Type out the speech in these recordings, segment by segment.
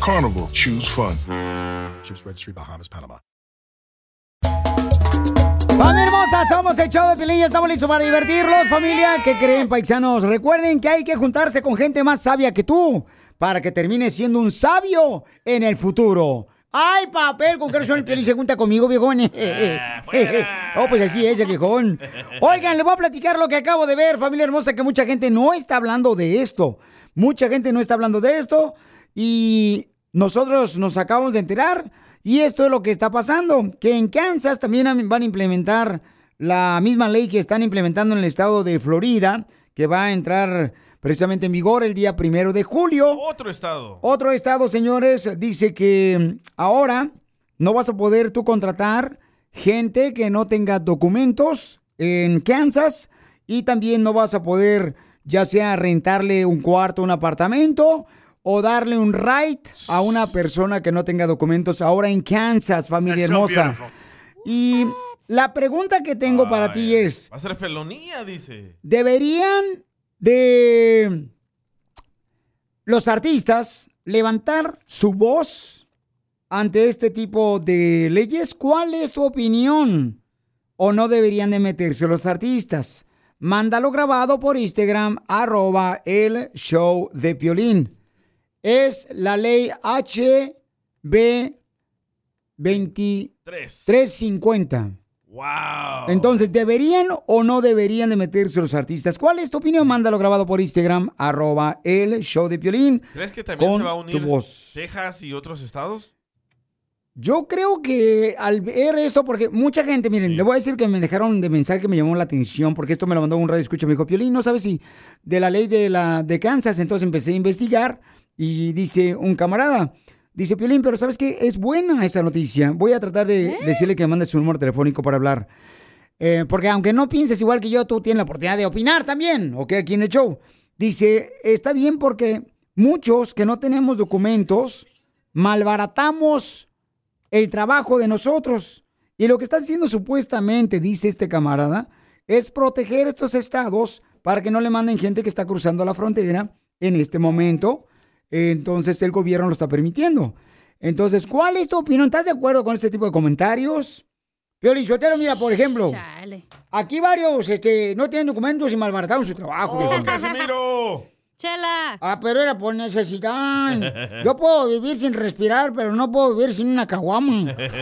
Carnival, choose fun. Ships Registry, Bahamas, Panama. Familia hermosa, somos el show de Pilín y estamos listos para divertirlos, familia. ¿Qué creen, paisanos? Recuerden que hay que juntarse con gente más sabia que tú para que termines siendo un sabio en el futuro. ¡Ay, papel! ¿Con qué razón el Piolín se junta conmigo, viejón? oh, pues así es, el viejón. Oigan, les voy a platicar lo que acabo de ver, familia hermosa, que mucha gente no está hablando de esto. Mucha gente no está hablando de esto y nosotros nos acabamos de enterar y esto es lo que está pasando, que en Kansas también van a implementar la misma ley que están implementando en el estado de Florida, que va a entrar precisamente en vigor el día primero de julio. Otro estado. Otro estado, señores, dice que ahora no vas a poder tú contratar gente que no tenga documentos en Kansas y también no vas a poder ya sea rentarle un cuarto, un apartamento o darle un right a una persona que no tenga documentos ahora en Kansas, familia hermosa. Y la pregunta que tengo para ti es, Va a ser felonía, dice. ¿deberían de los artistas levantar su voz ante este tipo de leyes? ¿Cuál es tu opinión? ¿O no deberían de meterse los artistas? Mándalo grabado por Instagram, arroba el show de Piolín. Es la ley HB 2350. Wow. Entonces, ¿deberían o no deberían de meterse los artistas? ¿Cuál es tu opinión? Mándalo grabado por Instagram, arroba el show de Piolín. ¿Crees que también con se va a unir. Texas y otros estados? Yo creo que al ver esto, porque mucha gente, miren, le voy a decir que me dejaron de mensaje que me llamó la atención, porque esto me lo mandó un radio escucha, me dijo, Piolín, no sabes si de la ley de la de Kansas, entonces empecé a investigar y dice un camarada, dice Piolín, pero ¿sabes qué? Es buena esa noticia. Voy a tratar de decirle que me mande su número telefónico para hablar. Eh, porque aunque no pienses igual que yo, tú tienes la oportunidad de opinar también, ¿ok? Aquí en el show. Dice, está bien porque muchos que no tenemos documentos, malbaratamos el trabajo de nosotros. Y lo que está haciendo supuestamente, dice este camarada, es proteger estos estados para que no le manden gente que está cruzando la frontera en este momento. Entonces el gobierno lo está permitiendo. Entonces, ¿cuál es tu opinión? ¿Estás de acuerdo con este tipo de comentarios? Piolín mira, por ejemplo, aquí varios este, no tienen documentos y malbarataron su trabajo. ¡Oh. Casimiro! Chela. Ah, pero era por necesidad. Yo puedo vivir sin respirar, pero no puedo vivir sin una caguama. Eso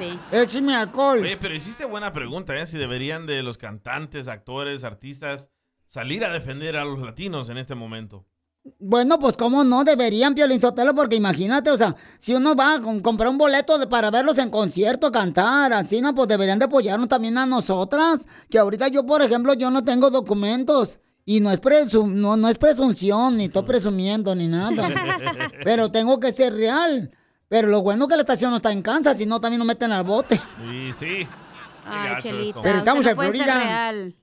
sí. Écheme alcohol. Oye, pero hiciste buena pregunta, ¿eh? Si deberían de los cantantes, actores, artistas salir a defender a los latinos en este momento. Bueno, pues cómo no deberían, Piolín Sotelo, porque imagínate, o sea, si uno va a com- comprar un boleto de- para verlos en concierto, cantar, así, no, pues deberían de apoyarnos también a nosotras. Que ahorita yo, por ejemplo, yo no tengo documentos. Y no es, presum- no, no es presunción, ni estoy presumiendo, ni nada. Pero tengo que ser real. Pero lo bueno que la estación no está en Kansas, si no también nos meten al bote. Sí, sí. Ay, Chelita. Pero estamos en Florida. real.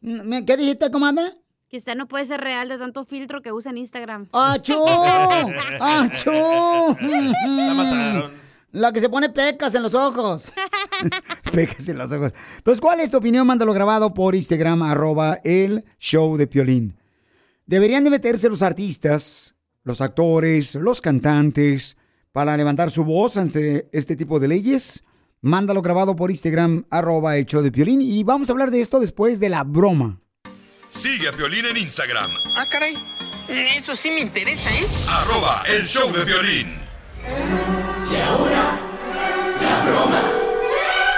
¿Qué dijiste, comadre? Que usted no puede ser real de tanto filtro que usa en Instagram. ¡Achú! ¡Achú! La mataron. La que se pone pecas en los ojos. pecas en los ojos. Entonces, ¿cuál es tu opinión? Mándalo grabado por Instagram, arroba el show de Piolín. ¿Deberían de meterse los artistas, los actores, los cantantes para levantar su voz ante este tipo de leyes? Mándalo grabado por Instagram, arroba el show de Piolín. Y vamos a hablar de esto después de la broma. Sigue a Violín en Instagram. Ah, caray. Eso sí me interesa, ¿eh? Arroba el show de violín. Y ahora, la broma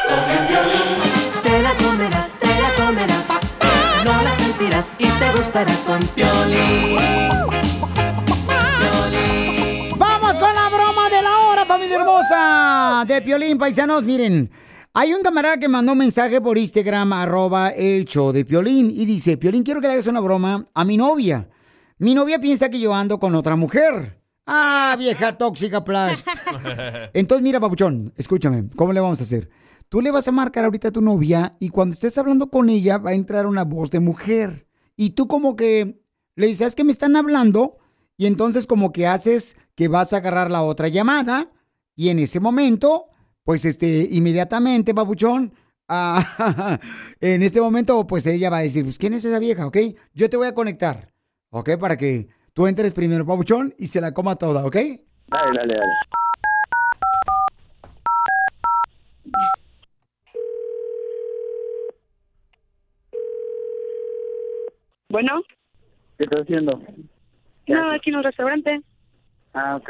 con el violín. Te la comerás, te la comerás. No la sentirás y te gustará con violín. Vamos con la broma de la hora, familia hermosa. De violín, paisanos, miren hay un camarada que mandó un mensaje por Instagram, arroba el show de Piolín, y dice, Piolín, quiero que le hagas una broma a mi novia. Mi novia piensa que yo ando con otra mujer. Ah, vieja tóxica, Plash. Entonces, mira, papuchón, escúchame, ¿cómo le vamos a hacer? Tú le vas a marcar ahorita a tu novia y cuando estés hablando con ella va a entrar una voz de mujer. Y tú como que le dices, ¿sabes que me están hablando? Y entonces como que haces que vas a agarrar la otra llamada y en ese momento, pues este, inmediatamente, papuchón, ah, en este momento, pues ella va a decir, pues ¿quién es esa vieja? ¿Ok? Yo te voy a conectar, ¿ok? Para que tú entres primero, papuchón, y se la coma toda, ¿ok? Dale, dale, dale. Bueno, ¿Qué estás haciendo? no, aquí en el restaurante. Ah, ok.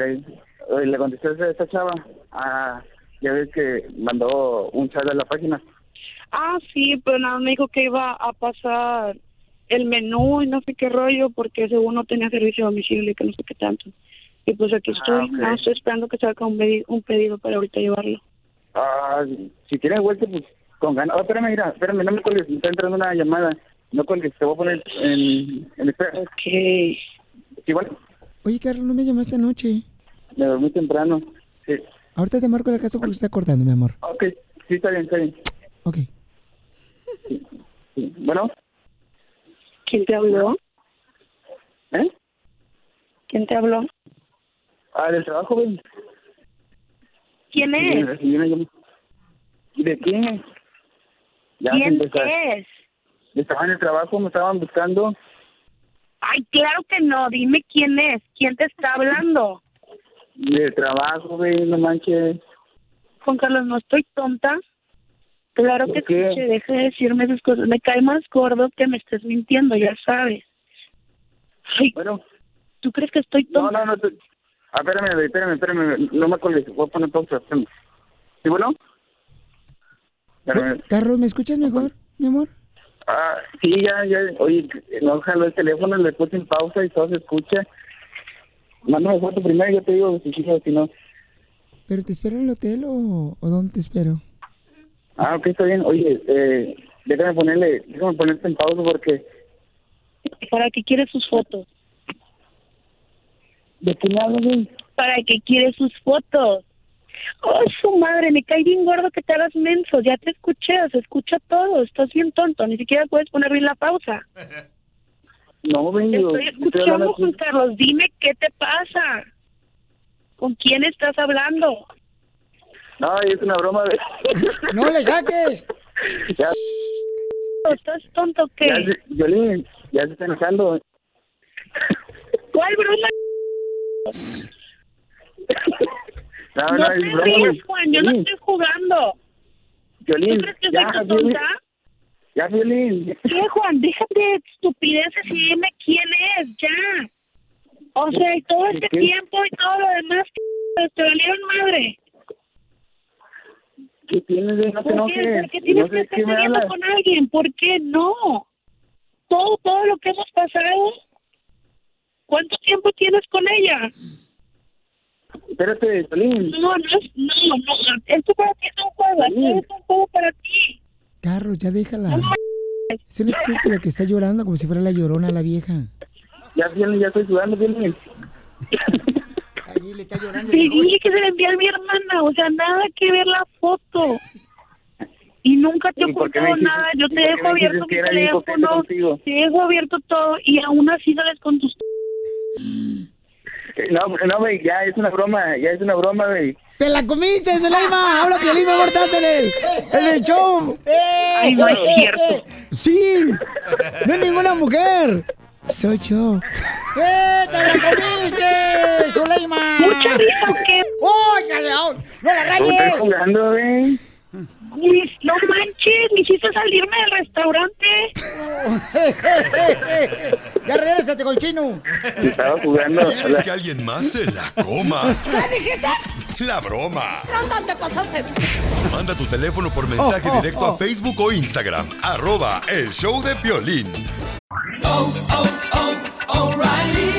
¿Le contestaste a esta chava? Ah, ya ves que mandó un chat a la página. Ah, sí, pero nada, me dijo que iba a pasar el menú y no sé qué rollo porque según no tenía servicio de domicilio y que no sé qué tanto. Y pues aquí estoy, ok. nada, estoy esperando que salga un, un pedido para ahorita llevarlo. Ah, si tienes vuelta, pues con ganas. Oh, espérame, mira, espérame, no me cuelgues, me está entrando una llamada. No cuelgues, te voy a poner en, en espera. Ok. Sí, bueno, Oye, Carlos, no me llamaste anoche. me dormí temprano. Sí. Ahorita te marco la casa porque se está cortando, mi amor. Ok, sí, está bien, está bien. Ok. Sí. Bueno, ¿Quién te habló? ¿eh? ¿Quién te habló? Ah, del trabajo, ven. ¿Quién es? ¿De quién? Ya, sin ¿Quién empezar. es? Estaba en el trabajo, me estaban buscando. Ay, claro que no, dime quién es, quién te está hablando. De trabajo, güey, no manches. Juan Carlos, no estoy tonta. Claro que escuche, deje de decirme esas cosas. Me cae más gordo que me estés mintiendo, ya sabes. Ay, Bueno, ¿tú crees que estoy no, tonta? no, no. te- Ah, espérame, espérame, espérame. No me acuerdo, voy a poner pausa. ¿Sí, bueno? Espérame. Carlos, ¿me escuchas mejor, mi amor? Ah, sí, ya, ya. Oye, no jaló el teléfono, le puse en pausa y todo se escucha. Mándame foto primero y yo te digo si o si no. ¿Pero te espero en el hotel o, o dónde te espero? Ah, ok, está bien. Oye, eh, déjame ponerle, déjame ponerte en pausa porque... ¿Para qué quiere sus fotos? ¿De qué me hablas, güey? ¿Para qué quiere sus fotos? Oh, su madre, me cae bien gordo que te hagas menso. Ya te escuché, se escucha todo. Estás bien tonto, ni siquiera puedes poner bien la pausa. No, yo- estoy estoy escuchando, hablando Juan. Carlos. Dime qué te pasa. ¿Con quién estás hablando? No, es una broma de... ¡No le saques! ya, ¿Estás tonto o qué? ya, Violín, ya se está enojando. ¿Cuál broma? No, No, no, te broma, rías. Juan. Yo no estoy jugando. ¿Tú Violín, crees que ya, soy tu tonta? Ya, Violín. ¿Qué, Juan? Déjate de estupideces y dime quién es, ya. O sea, y todo este ¿Qué? tiempo y todo lo demás, te valieron madre. ¿Qué tienes, güey? No te ¿Por qué? ¿Por qué tienes No que de estar saliendo con alguien? ¿Por qué no? Todo, todo lo que hemos pasado. ¿Cuánto tiempo tienes con ella? Espérate, Violín. No, no, es- no, no. Esto para ti es un juego. Esto es un juego para ti. Carlos, ya déjala. Es una estúpida que está llorando como si fuera la llorona la vieja. Ya, Violín, ya estoy sudando, Violín. Allí le está llorando. Te dije que se la envié a mi hermana. O sea, nada que ver la foto. Y nunca te he ¿Y por qué me ocultado dijiste- nada. Yo te dejo abierto mi teléfono. Te dejo abierto todo. Y aún así sales con tus... Eh, No, no, güey, ya es una broma, ya es una broma, güey. ¡Te la comiste, Zuleima! ¡Habla, Piolín, me estás en el, en el show! Ay, no es cierto. ¡Sí! ¡No es ninguna mujer! Soy yo. ¡Eh, te la comiste, Zuleima! ¿Mucha risa o qué? ¡Oh! ¡No la ¿Cómo estás rayes! jugando, güey? No manches, me hiciste salirme del restaurante. ya regresate, colchino. Estaba jugando. ¿Quieres que alguien más se la coma? ¿Qué dijiste? La broma. No, te pasaste. Manda tu teléfono por mensaje oh, oh, directo a oh. Facebook o Instagram. Arroba el show de Piolín. Oh, oh, oh, O'Reilly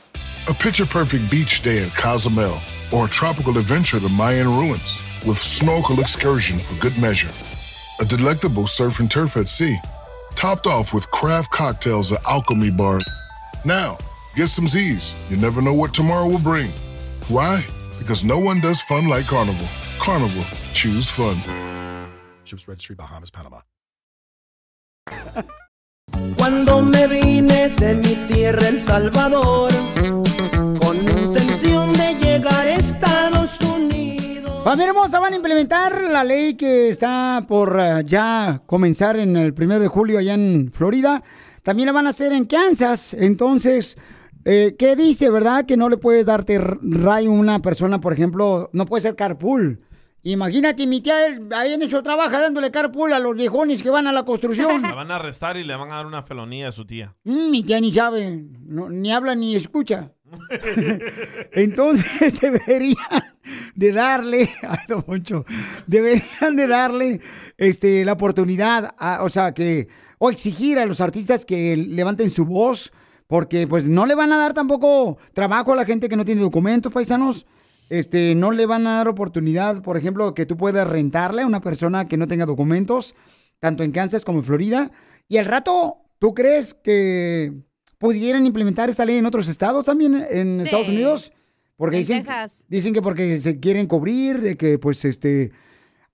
A picture perfect beach day at Cozumel or a tropical adventure to Mayan ruins with snorkel excursion for good measure. A delectable surf and turf at sea, topped off with craft cocktails at Alchemy Bar. Now, get some Z's. You never know what tomorrow will bring. Why? Because no one does fun like Carnival. Carnival, choose fun. Ships Registry, Bahamas, Panama. Cuando me vine de mi tierra, El Salvador, con intención de llegar a Estados Unidos. Familia hermosa, van a implementar la ley que está por eh, ya comenzar en el 1 de julio allá en Florida. También la van a hacer en Kansas. Entonces, eh, ¿qué dice, verdad? Que no le puedes darte ray a una persona, por ejemplo, no puede ser carpool. Imagínate, mi tía, ahí en hecho trabaja dándole carpool a los viejones que van a la construcción. La van a arrestar y le van a dar una felonía a su tía. Mm, mi tía ni sabe, no- ni habla ni escucha. Entonces deberían de darle, ay, don Poncho, deberían de darle este, la oportunidad, o sea, que, o exigir a los artistas que levanten su voz, porque pues no le van a dar tampoco trabajo a la gente que no tiene documentos, paisanos. Este, no le van a dar oportunidad, por ejemplo, que tú puedas rentarle a una persona que no tenga documentos, tanto en Kansas como en Florida. Y al rato, ¿tú crees que pudieran implementar esta ley en otros estados también en Sí. Estados Unidos? Porque En dicen, Texas. dicen que porque se quieren cubrir, de que pues este...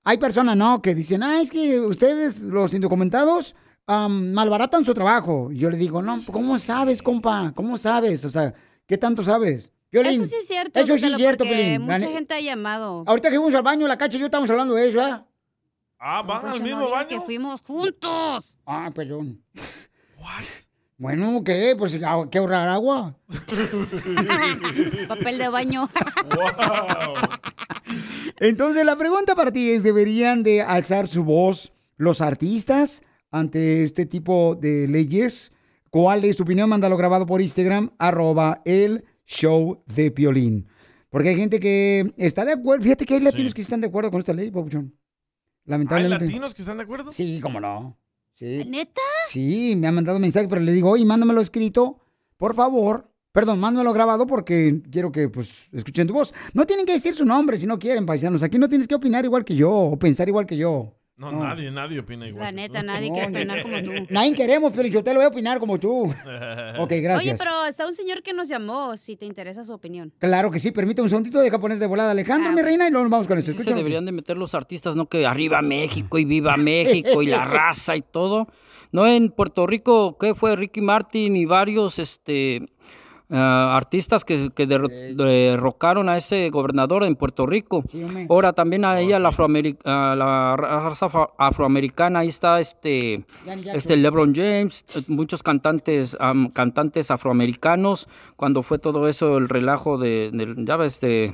Hay personas, ¿no? Que dicen, ah, es que ustedes, los indocumentados, am, malbaratan su trabajo. Y yo le digo, no, ¿cómo sabes, compa? ¿Cómo sabes? O sea, ¿qué tanto sabes? Piolín, Eso sí es cierto. Eso sí es cierto, Piolín. Mucha gente ha llamado. Ahorita que fuimos al baño, la cacha y yo estamos hablando de eso, ¿ah? Ah, van al no mismo diga baño. que fuimos juntos. Ah, perdón. Bueno, ¿qué? Pues ah, que ahorrar agua. Papel de baño. Entonces, la pregunta para ti es, ¿deberían de alzar su voz los artistas ante este tipo de leyes? ¿Cuál es tu opinión? Mándalo grabado por Instagram, arroba el show de Piolín. Porque hay gente que está de acuerdo. Fíjate que hay latinos que están de acuerdo con esta ley, Papuchón. ¿Hay Lamentablemente. latinos que están de acuerdo? Sí, cómo no. Sí. ¿Neta? Sí, me han mandado mensaje, pero le digo, oye, mándamelo escrito, por favor. Perdón, mándamelo grabado porque quiero que pues escuchen tu voz. No tienen que decir su nombre si no quieren, paisanos. Aquí no tienes que opinar igual que yo o pensar igual que yo. No, nadie, nadie opina igual. La neta, nadie quiere opinar como tú. Nadie queremos, pero yo te lo voy a opinar como tú. Ok, gracias. Oye, pero está un señor que nos llamó, si te interesa su opinión. Claro que sí, permítame un segundito, deja poner de volada a Alejandro, mi reina, y luego nos vamos con esto. Sí se deberían de meter los artistas, ¿no? Que arriba México y viva México y la raza y todo. No, en Puerto Rico, ¿qué fue? Ricky Martin y varios, este... ah, artistas que, que der- derrocaron a ese gobernador en Puerto Rico. Ahora también ahí a la, afroameri- a la raza afro- afroamericana, ahí está este, este LeBron James, eh, muchos cantantes, cantantes afroamericanos, cuando fue todo eso, el relajo de, ya ves, de,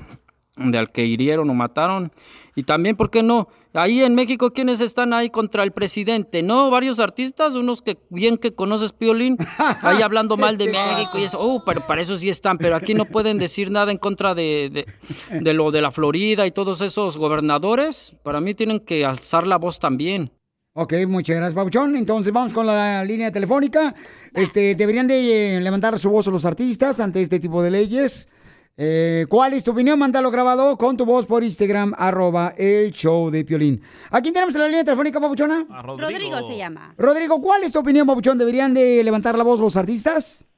de al que hirieron o mataron. Y también, ¿por qué no? Ahí en México, ¿quiénes están ahí contra el presidente? ¿No? Varios artistas, unos que bien que conoces, Piolín, ahí hablando mal de México y eso. Oh, pero para eso sí están, pero aquí no pueden decir nada en contra de, de, de lo de la Florida y todos esos gobernadores. Para mí tienen que alzar la voz también. Ok, muchas gracias, Pabuchón. Entonces vamos con la línea telefónica. Este, deberían de eh, levantar su voz los artistas ante este tipo de leyes. Eh, ¿Cuál es tu opinión? Mándalo grabado con tu voz por Instagram, arroba el show de Piolín. ¿A quién tenemos en la línea telefónica, Pabuchona? Rodrigo. se llama. Rodrigo, ¿cuál es tu opinión, Pabuchón? ¿Deberían de levantar la voz los artistas?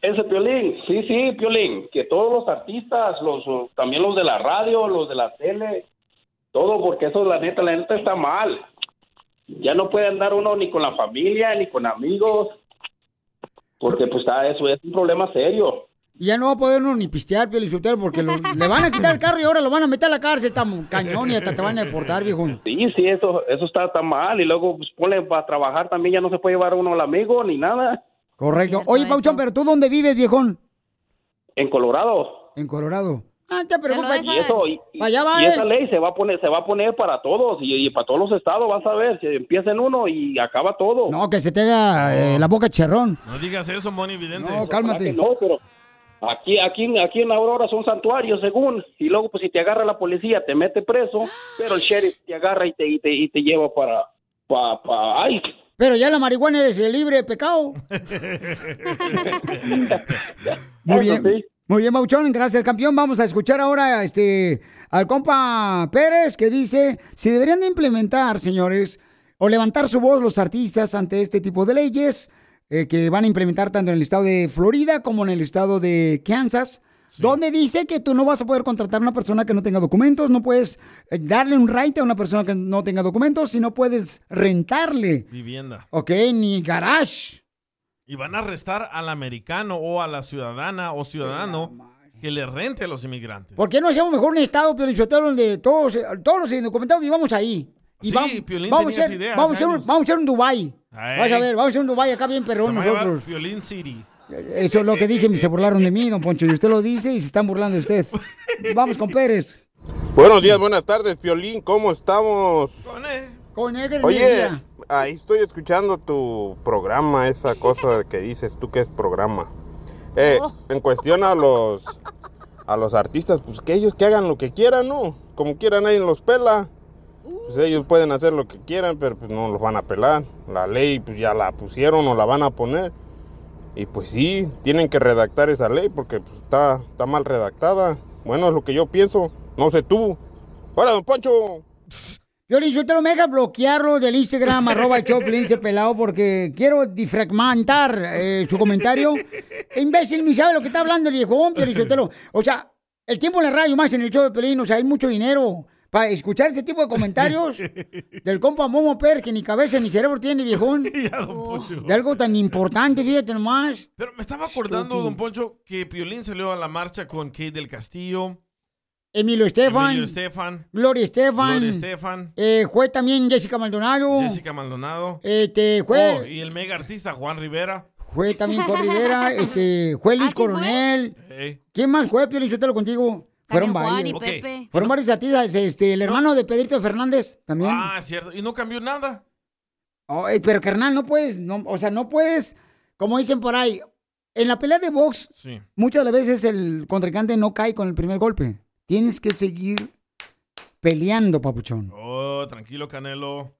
Ese Piolín, sí, sí, Piolín, que todos los artistas, los también los de la radio, los de la tele, todo, porque eso la neta, la neta está mal. Ya no puede andar uno ni con la familia, ni con amigos, porque pues está, eso es un problema serio. Y ya no va a poder uno ni pistear, Piolín Sotelo, porque lo- le van a quitar el carro y ahora lo van a meter a la cárcel, tan cañón, y hasta te van a deportar, viejo. Sí, sí, eso, eso está tan mal. Y luego, pues, ponle para trabajar también, ya no se puede llevar uno al amigo ni nada. Correcto. Oye, Pauchón, pero tú dónde vives, viejón? en Colorado. En Colorado. Ah, te preocupes. Y eso, y, y- allá va, y eh. esa ley se va a poner, se va a poner para todos y, y para todos los estados, vas a ver, se empieza en uno y acaba todo. No, que se te haga eh, la boca cherrón. No digas eso, Moni Vidente. No, cálmate. No, pero aquí, aquí, aquí en Aurora son santuarios, según, y luego pues si te agarra la policía te mete preso, pero el sheriff te agarra y te, y te, y te lleva para, para, para, ay, Pero ya la marihuana eres libre de pecado. Muy bien. Muy bien, Mauchón, gracias, campeón. Vamos a escuchar ahora este, al compa Pérez que dice si deberían de implementar, señores, o levantar su voz los artistas ante este tipo de leyes eh, que van a implementar tanto en el estado de Florida como en el estado de Kansas. Donde dice que tú no vas a poder contratar a una persona que no tenga documentos, no puedes eh, darle un right a una persona que no tenga documentos y no puedes rentarle, Vivienda. ¿ok? Ni garage. Y van a arrestar al americano o a la ciudadana o ciudadano que le rente a los inmigrantes. ¿Por qué no hacemos mejor un estado, Piolichotelo, donde todos, todos los indocumentados vivamos ahí? Y Sí, vamos, Piolín vamos, a tenía hacer, esa idea vamos, a hace hacer un, vamos a hacer un Dubai. Vas a ver, vamos a hacer un Dubai acá bien perrón a nosotros. Violín City. Eso es lo que dije, se burlaron de mí, don Poncho, y usted lo dice y se están burlando de usted. Vamos con Pérez. Buenos días, buenas tardes, Piolín, ¿cómo estamos? Con él, Oye, ahí estoy escuchando tu programa, esa cosa que dices tú que es programa. Eh, en cuestión a los a los artistas, pues que ellos que hagan lo que quieran, ¿no? Como quieran, nadie los pela. Pues ellos pueden hacer lo que quieran, pero pues no los van a pelar. La ley pues ya la pusieron o la van a poner. Y pues sí, tienen que redactar esa ley porque pues, está, está mal redactada. Bueno, es lo que yo pienso. No sé tú. ¡Hola, don Poncho! Violín, usted no me deja bloquearlo del Instagram, arroba el Choplin, ese pelado, porque quiero difragmentar eh, su comentario. Imbécil, ni sabe lo que está hablando el viejón, Piolín. O sea, el tiempo en la radio más en el show de Pelín, o sea, hay mucho dinero para escuchar este tipo de comentarios del compa Momo Per, que ni cabeza ni cerebro tiene, viejón. De algo tan importante, fíjate nomás. Pero me estaba acordando, don Poncho, que Piolín salió a la marcha con Kate del Castillo. Emilio Estefan. Emilio Estefan. Gloria Estefan. Gloria Estefan. Eh, fue también Jessica Maldonado. Jessica Maldonado. Este, fue, Oh, y el mega artista Juan Rivera. fue también Juan Rivera, este, fue Luis Coronel. Ey. ¿Quién más fue, Pio Lichotelo, contigo? Fueron Juan varios. y Ok. Pepe. Fueron varios artistas, este, el hermano de Pedrito Fernández también. Ah, es cierto. Y no cambió nada. Oh, eh, pero carnal, no puedes, no, o sea, no puedes, como dicen por ahí, en la pelea de box, Sí. muchas de las veces el contrincante no cae con el primer golpe. Tienes que seguir peleando, papuchón. Oh, tranquilo, Canelo.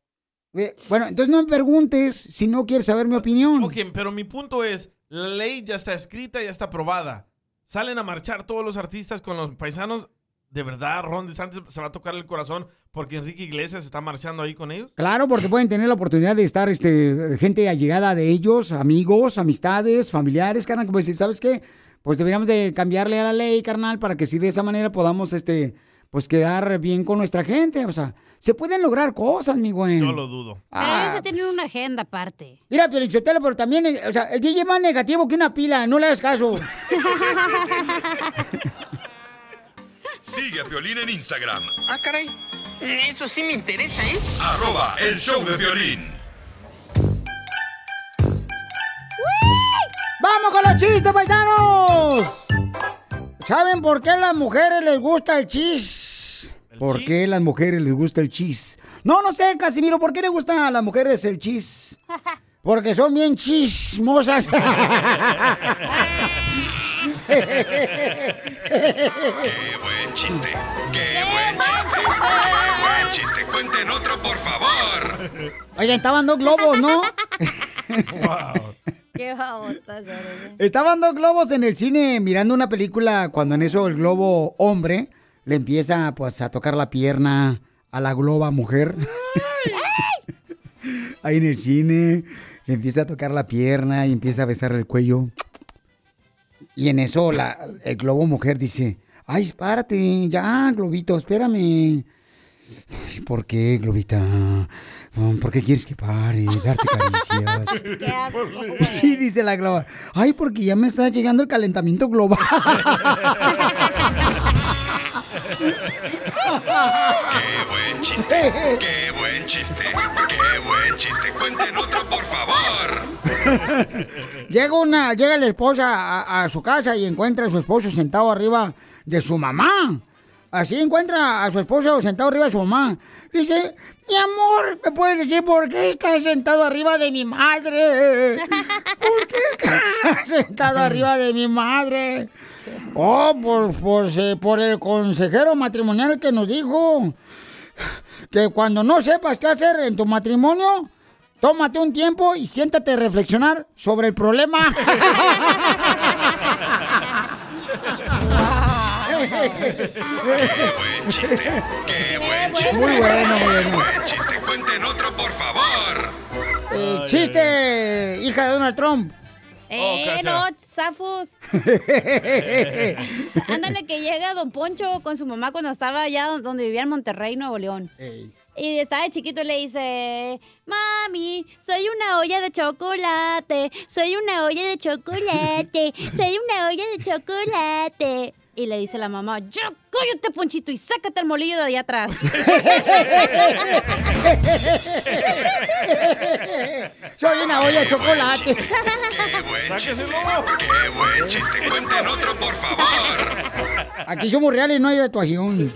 Eh, Bueno, entonces no me preguntes si no quieres saber mi opinión. Ok, pero mi punto es, la ley ya está escrita, ya está aprobada. Salen a marchar todos los artistas con los paisanos. ¿De verdad Ron DeSantis se va a tocar el corazón porque Enrique Iglesias está marchando ahí con ellos? Claro, porque pueden tener la oportunidad de estar este, gente allegada de ellos, amigos, amistades, familiares, carnal, como decir, ¿sabes qué? Pues deberíamos de cambiarle a la ley, carnal, para que si de esa manera podamos, este, pues quedar bien con nuestra gente. O sea, se pueden lograr cosas, mi güey. Yo lo dudo. Pero ellos ya tienen una agenda aparte. Mira, Piolichotelo, pero también, eh, o sea, el DJ es más negativo que una pila, no le hagas caso. Sigue a Piolín en Instagram, Ah, caray. Eso sí me interesa, ¿eh? arroba el show de violín. ¡Vamos con los chistes, paisanos! ¿Saben por qué a las mujeres les gusta el chis? ¿Por qué a las mujeres les gusta el chis? No, no sé, Casimiro, ¿por qué le gusta a las mujeres el chis? Porque son bien chismosas. ¡Qué buen chiste! ¡Qué buen chiste! ¡Qué buen chiste! ¡Cuenten otro, por favor! Oigan, estaban dos globos, ¿no? Qué babotas eres. Estaban dos globos en el cine mirando una película cuando en eso el globo hombre le empieza pues a tocar la pierna a la globa mujer. Ahí en el cine le empieza a tocar la pierna y empieza a besarle el cuello. Y en eso la, el globo mujer dice, ay, espárate, ya, globito, espérame. ¿Por qué, globita? ¿Por qué quieres que pare? Darte caricias. Y dice la globa, ay, porque ya me está llegando el calentamiento global. ¡Qué buen chiste! ¡Qué buen chiste! ¡Qué buen chiste! ¡Cuenten otro, por favor! llega una, llega la esposa a, a su casa y encuentra a su esposo sentado arriba de su mamá. Así encuentra a su esposo sentado arriba de su mamá. Dice, mi amor, ¿me puedes decir por qué estás sentado arriba de mi madre? ¿Por qué estás sentado arriba de mi madre? Oh, por, por, por el consejero matrimonial que nos dijo que cuando no sepas qué hacer en tu matrimonio, tómate un tiempo y siéntate a reflexionar sobre el problema. ¡Qué buen chiste! ¡Qué buen chiste! Muy bueno, muy bueno. ¡Qué buen chiste! ¡Cuenten otro, por favor! Eh, chiste, hija de Donald Trump. Eh, no, zafos. Ándale que llega Don Poncho con su mamá cuando estaba allá donde vivía en Monterrey, Nuevo León. Y estaba de chiquito y le dice, mami, soy una olla de chocolate, soy una olla de chocolate, soy una olla de chocolate. Y le dice la mamá, yo cállate, Ponchito, y sácate el molillo de allá atrás. Soy una olla de chocolate. ¡Qué buen chiste! ¡Qué buen chiste! ¡Cuenten otro, por favor! Aquí somos reales, no hay actuación.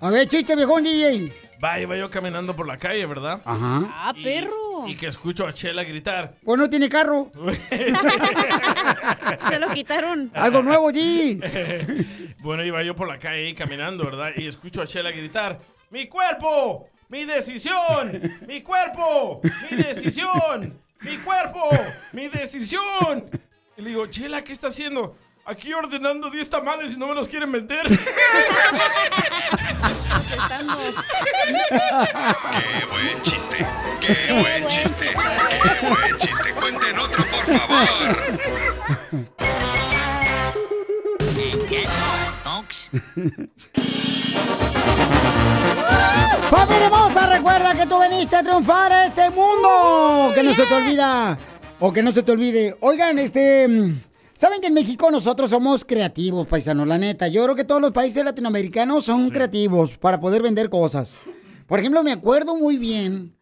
A ver, chiste, viejón DJ. Va, iba yo caminando por la calle, ¿verdad? Ajá. Ah, perro. Y que escucho a Chela gritar. Pues no tiene carro. Se lo quitaron. Algo nuevo, G. bueno, iba yo por la calle ahí caminando, ¿verdad? Y escucho a Chela gritar. ¡Mi cuerpo! ¡Mi decisión! ¡Mi cuerpo! ¡Mi decisión! ¡Mi cuerpo! ¡Mi decisión! Y le digo, Chela, ¿qué está haciendo? Aquí ordenando 10 tamales y no me los quieren vender. ¡Qué buen chiste! ¡Qué buen chiste! ¡Qué buen chiste! ¡Cuenten otro, por favor! ¡Familia hermosa! Recuerda que tú veniste a triunfar a este mundo. Que no se te olvida. O que no se te olvide. Oigan, este. Saben que en México nosotros somos creativos, paisanos, la neta. Yo creo que todos los países latinoamericanos son creativos para poder vender cosas. Por ejemplo, me acuerdo muy bien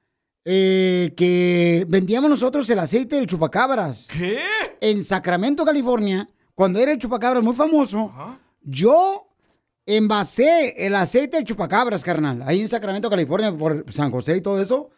eh, que vendíamos nosotros el aceite del chupacabras. ¿Qué? En Sacramento, California, cuando era el chupacabras muy famoso, yo envasé el aceite del chupacabras, carnal. Ahí en Sacramento, California, por San José y todo eso.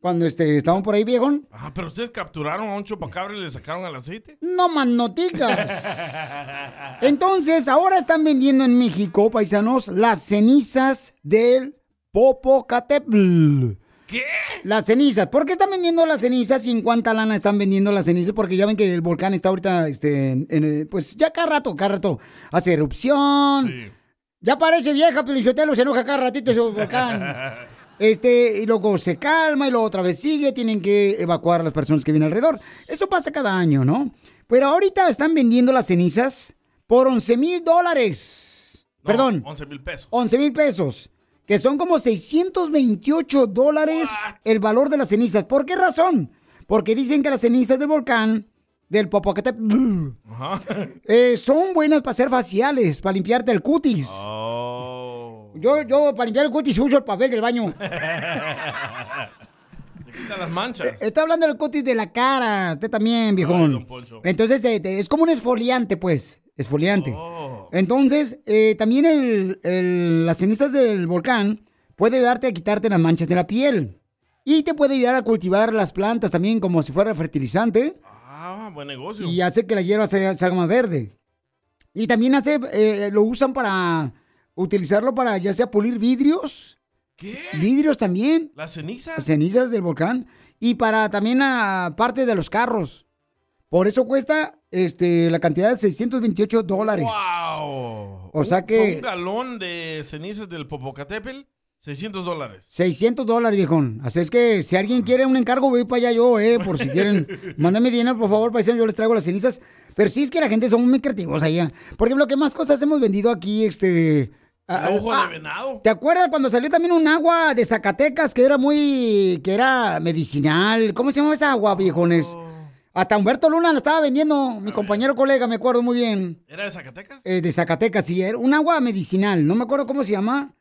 Cuando este, estaban por ahí, viejón. Ah, pero ustedes capturaron a un chupacabra y le sacaron el aceite. No más noticas. Entonces, ahora están vendiendo en México, paisanos, las cenizas del Popocatépetl. ¿Qué? Las cenizas. ¿Por qué están vendiendo las cenizas y en cuánta lana están vendiendo las cenizas? Porque ya ven que el volcán está ahorita, este, en- en, eh, pues ya cada rato, cada rato hace erupción. Ya parece vieja, Pelichotelo se enoja cada ratito ese volcán. Este, y luego se calma y luego otra vez sigue, tienen que evacuar a las personas que vienen alrededor. Eso pasa cada año, ¿no? Pero ahorita están vendiendo las cenizas por 11 mil dólares. Perdón, 11 mil pesos. 11 mil pesos. Que son como 628 dólares el valor de las cenizas. ¿Por qué razón? Porque dicen que las cenizas del volcán, del Popocatépetl, eh, son buenas para hacer faciales, para limpiarte el cutis. Oh. Yo, yo, para limpiar el cutis uso el papel del baño. Te quita las manchas. Estoy hablando del cutis de la cara. Usted también, viejón. Entonces, eh, eh, es como un esfoliante, pues. Esfoliante. Entonces, eh, también el- el- las cenizas del volcán puede ayudarte a quitarte las manchas de la piel. Y te puede ayudar a cultivar las plantas también como si fuera fertilizante. Ah, buen negocio. Y hace que la hierba salga más verde. Y también hace, eh, lo usan para utilizarlo para ya sea pulir vidrios. ¿Qué? Vidrios también. ¿Las cenizas? Las cenizas del volcán. Y para también a parte de los carros. Por eso cuesta este, la cantidad de 628 dólares. ¡Wow! O sea que- Un galón de cenizas del Popocatépetl, 600 dólares. 600 dólares, viejón. Así es que si alguien quiere un encargo, voy para allá yo, eh. Por si quieren, mándame dinero, por favor, paisano, yo les traigo las cenizas. Pero sí es que la gente son muy creativos allá. Por ejemplo, ¿qué más cosas hemos vendido aquí, este... ojo ah, de venado. ¿Te acuerdas cuando salió también un agua de Zacatecas que era muy... que era medicinal? ¿Cómo se llama esa agua, viejones? Hasta Humberto Luna la estaba vendiendo, mi compañero colega, me acuerdo muy bien. ¿Era de Zacatecas? Eh, de Zacatecas, sí, era un agua medicinal, no me acuerdo cómo se llama.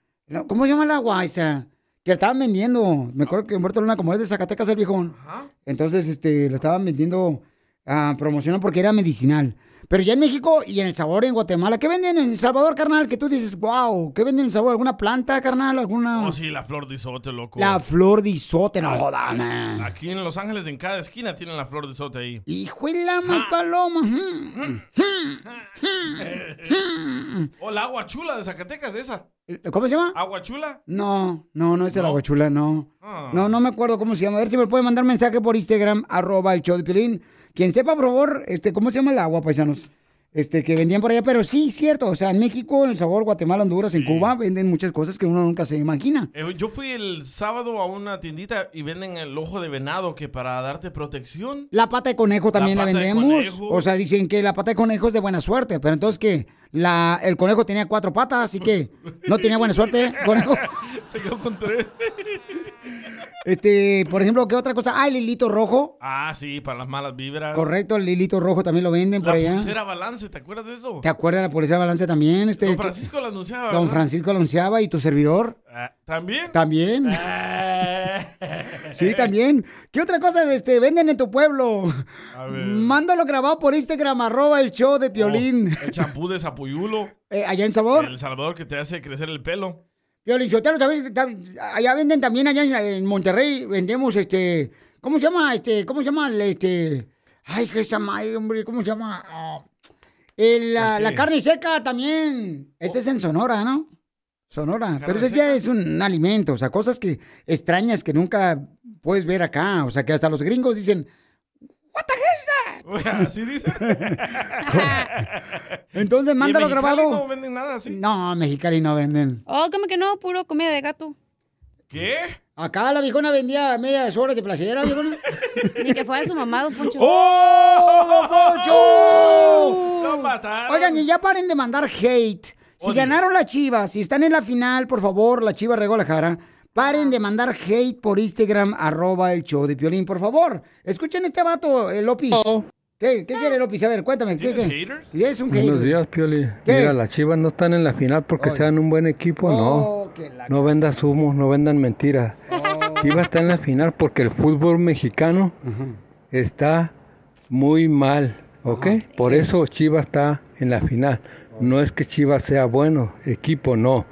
¿Cómo se llama el agua esa? que estaban vendiendo. Me acuerdo que Humberto Luna, como es de Zacatecas el viejón. Entonces, este, lo estaban vendiendo a promocionar porque era medicinal. Pero ya en México y en El Sabor, en Guatemala, ¿qué venden en El Salvador, carnal? Que tú dices, wow, ¿qué venden en El Sabor? ¿Alguna planta, carnal? ¿Alguna...? Oh, sí, la flor de isote, loco. La flor de isote, no jodas, man. Aquí en Los Ángeles, en cada esquina, tienen la flor de isote ahí. Hijo de la más paloma. Mm. O la agua chula de Zacatecas, esa. ¿Cómo se llama? ¿Agua chula? No, no, no es el aguachula, no. Ah. No, no me acuerdo cómo se llama. A ver si me puede mandar mensaje por Instagram, arroba el show de Piolín. Quien sepa, por favor, este, ¿cómo se llama el agua, paisanos? Este, que vendían por allá, pero sí, cierto. O sea, en México, en El Sabor, Guatemala, Honduras, en Cuba, venden muchas cosas que uno nunca se imagina. Eh, yo fui el sábado a una tiendita y venden el ojo de venado que para darte protección. La pata de conejo también la, de vendemos. O sea, dicen que la pata de conejo es de buena suerte, pero entonces que la, el conejo tenía cuatro patas, así que no tenía buena suerte, conejo. Se quedó con tres. Este, por ejemplo, ¿qué otra cosa? Ah, el hilito rojo. Ah, sí, para las malas vibras. Correcto, el hilito rojo también lo venden por La allá. pulsera balance, ¿te acuerdas de eso? ¿Te acuerdas de la policía de balance también? Este, Don Francisco lo anunciaba. Don ¿verdad? Francisco lo anunciaba y tu servidor. Ah, ¿También? También. Sí, también. ¿Qué otra cosa este, venden en tu pueblo? A ver. Mándalo grabado por Instagram, arroba el show de Piolín. El champú de Zapuyulo. Eh, allá en Sabor. El Salvador que te hace crecer el pelo. Piolín, Sotelo, ¿sabes? Allá venden también, allá en- Monterrey, vendemos este. ¿Cómo se llama? Este, ¿cómo se llama? el, Este. Ay, qué se llama, ay, hombre, ¿cómo se llama? Ah, el, la, la carne seca también. Este es en Sonora, ¿no? Sonora. Pero ese ya es un alimento, o sea, cosas que extrañas que nunca puedes ver acá. O sea, que hasta los gringos dicen, Así dice. entonces mándalo ¿Y en grabado. No venden nada así. No, Mexicali no venden. Oh, como que no, puro comida de gato. ¿Qué? Acá la viejona vendía medias horas de placera, viejona. Ni que fuera su mamá, don Poncho. ¡Oh, don Poncho! Lo mataron. Oigan, y ya paren de mandar hate. Si ganaron las chivas, si están en la final, por favor, la chiva regó la jara. Paren de mandar hate por Instagram, arroba el show de Piolín, por favor. Escuchen este vato, el Lopis. ¿Qué, qué quiere Lopis? A ver, cuéntame, ¿qué, Es un Buenos días, Pioli. ¿Qué? Mira, las chivas no están en la final porque sean un buen equipo, no. No vendas humos, no vendan mentiras. Chivas está en la final porque el fútbol mexicano está muy mal, ¿ok? Por eso Chivas está en la final. No es que Chivas sea bueno equipo, no.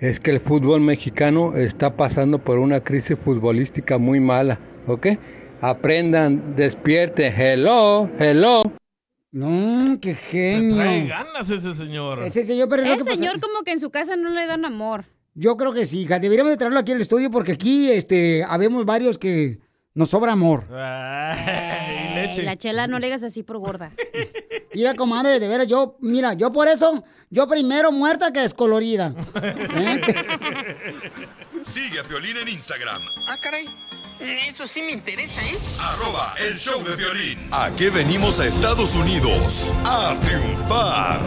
Es que el fútbol mexicano está pasando por una crisis futbolística muy mala, ¿ok? Aprendan, despierten. Hello, hello. No, qué genio. Trae ganas ese señor. Ese señor, pero Ese que pasa- señor como que en su casa no le dan amor. Yo creo que sí, hija. Deberíamos de traerlo aquí al estudio porque aquí este, habemos varios que nos sobra amor. Ay, leche. La chela no le digas así por gorda. Mira, comadre, de veras, yo, mira, yo por eso, yo primero muerta que descolorida. ¿Eh? Sigue a Piolín en Instagram, Ah, caray. Eso sí me interesa, ¿eh? arroba el show de violín. ¿A qué venimos a Estados Unidos? A triunfar.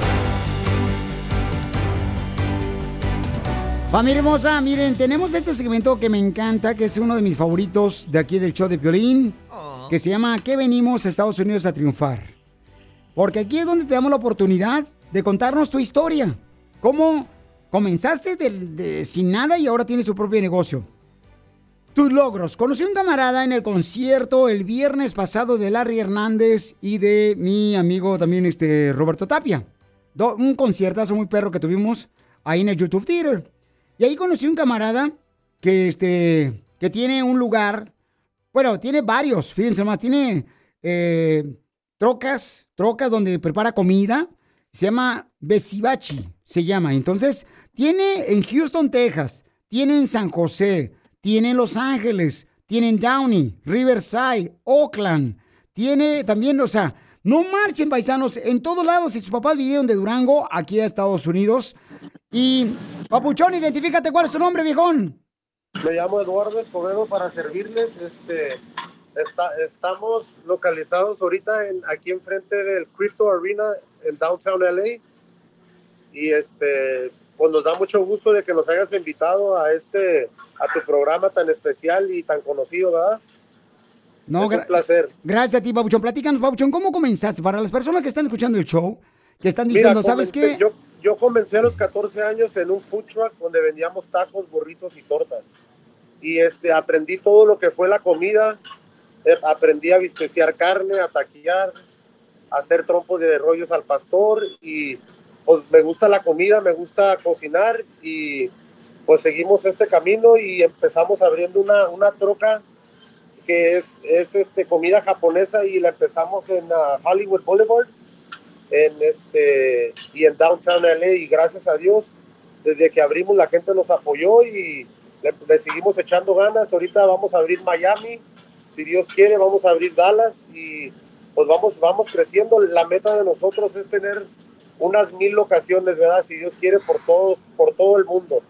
Familia hermosa, miren, tenemos este segmento que me encanta, que es uno de mis favoritos de aquí del show de Piolín, que se llama ¿Qué venimos a Estados Unidos a triunfar? Porque aquí es donde te damos la oportunidad de contarnos tu historia. ¿Cómo comenzaste de- sin nada y ahora tienes tu propio negocio? Tus logros. Conocí a un camarada en el concierto el viernes pasado de Larry Hernández y de mi amigo también este Roberto Tapia. Do- un conciertazo muy perro que tuvimos ahí en el YouTube Theater. Y ahí conocí un camarada que, este, que tiene un lugar, bueno, tiene varios, fíjense más, tiene eh, trocas, trocas donde prepara comida, se llama Besibachi, se llama. Entonces, tiene en Houston, Texas, tiene en San José, tiene en Los Ángeles, tiene en Downey, Riverside, Oakland, tiene también, o sea, no marchen paisanos, en todos lados, si sus papás vinieron de Durango, aquí a Estados Unidos. Y, Papuchón, identifícate cuál es tu nombre, viejón. Me llamo Eduardo Escobedo para servirles. Este, está- estamos localizados ahorita en, aquí enfrente del Crypto Arena en Downtown LA. Y este, pues nos da mucho gusto de que nos hayas invitado a este, a tu programa tan especial y tan conocido, ¿verdad? No, Es un placer. Gracias a ti, Papuchón. Platícanos, Papuchón, ¿cómo comenzaste? Para las personas que están escuchando el show, que están Mira, diciendo, ¿sabes qué? Yo, yo comencé a los 14 años en un food truck donde vendíamos tacos, burritos y tortas. y este, aprendí todo lo que fue la comida, eh, aprendí a bisteciar carne, a taquillar, a hacer trompos de rollos al pastor y pues me gusta la comida, me gusta cocinar y pues seguimos este camino y empezamos abriendo una, una troca que es, es este, comida japonesa y la empezamos en uh, Hollywood Boulevard en este, y en Downtown LA y gracias a Dios desde que abrimos la gente nos apoyó y le, le seguimos echando ganas. Ahorita vamos a abrir Miami, si Dios quiere vamos a abrir Dallas y pues vamos, vamos creciendo. La meta de nosotros es tener unas mil locaciones, ¿verdad? Si Dios quiere por todo, por todo el mundo.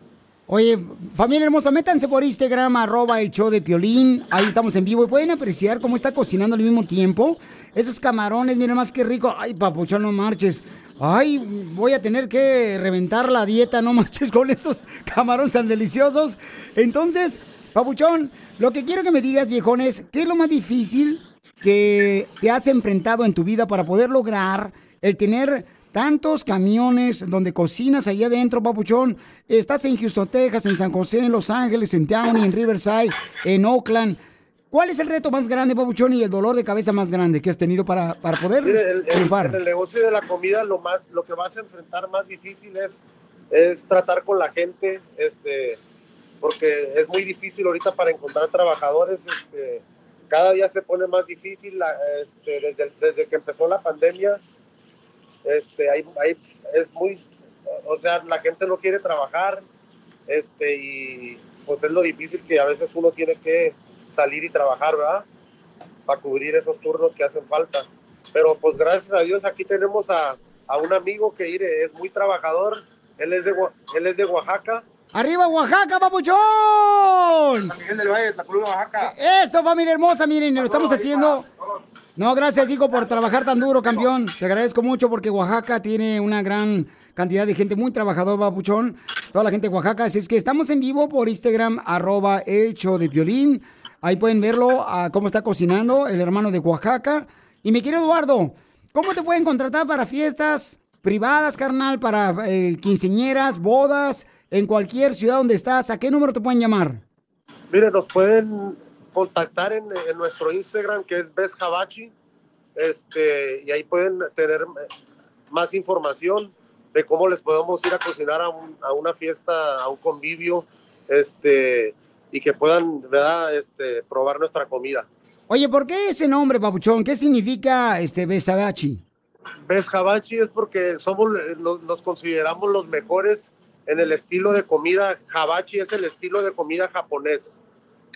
Oye, familia hermosa, métanse por Instagram, arroba el show de Piolín. Ahí estamos en vivo y pueden apreciar cómo está cocinando al mismo tiempo. Esos camarones, miren más que rico. Ay, papuchón, no marches. Ay, voy a tener que reventar la dieta, no marches con estos camarones tan deliciosos. Entonces, papuchón, lo que quiero que me digas, viejones, ¿qué es lo más difícil que te has enfrentado en tu vida para poder lograr el tener tantos camiones donde cocinas ahí adentro, papuchón. Estás en Houston, Texas, en San José, en Los Ángeles, en Downey, en Riverside, en Oakland. ¿Cuál es el reto más grande, papuchón, y el dolor de cabeza más grande que has tenido para, para poder Mire, el- el- triunfar? en el negocio de la comida lo más lo que vas a enfrentar más difícil es, es tratar con la gente este porque es muy difícil ahorita para encontrar trabajadores este, cada día se pone más difícil la- este, desde, desde que empezó la pandemia este hay, hay- es muy o sea la gente no quiere trabajar este y pues es lo difícil que a veces uno tiene que salir y trabajar verdad para cubrir esos turnos que hacen falta. Pero pues gracias a Dios aquí tenemos a, a un amigo que es muy trabajador, él es de, él es de Oaxaca. ¡Arriba, Oaxaca, papuchón! Miguel del Valle, Oaxaca. Eso, familia hermosa, miren, lo estamos haciendo. No, gracias, hijo, por trabajar tan duro, campeón. Te agradezco mucho porque Oaxaca tiene una gran cantidad de gente muy trabajadora, papuchón. Toda la gente de Oaxaca. Así es que estamos en vivo por Instagram, arroba el show de violín. Ahí pueden verlo, a cómo está cocinando el hermano de Oaxaca. Y mi querido Eduardo, ¿cómo te pueden contratar para fiestas privadas, carnal, para eh, quinceñeras, bodas, en cualquier ciudad donde estás? ¿A qué número te pueden llamar? Mire, nos pueden contactar en, en nuestro Instagram que es Jabachi, este, y ahí pueden tener más información de cómo les podemos ir a cocinar a, un- a una fiesta, a un convivio, este, y que puedan, ¿verdad? Este, probar nuestra comida. Oye, ¿por qué ese nombre, papuchón? ¿Qué significa este Besabachi? Best Jabachi es porque somos, eh, nos, nos consideramos los mejores en el estilo de comida. Jabachi es el estilo de comida japonés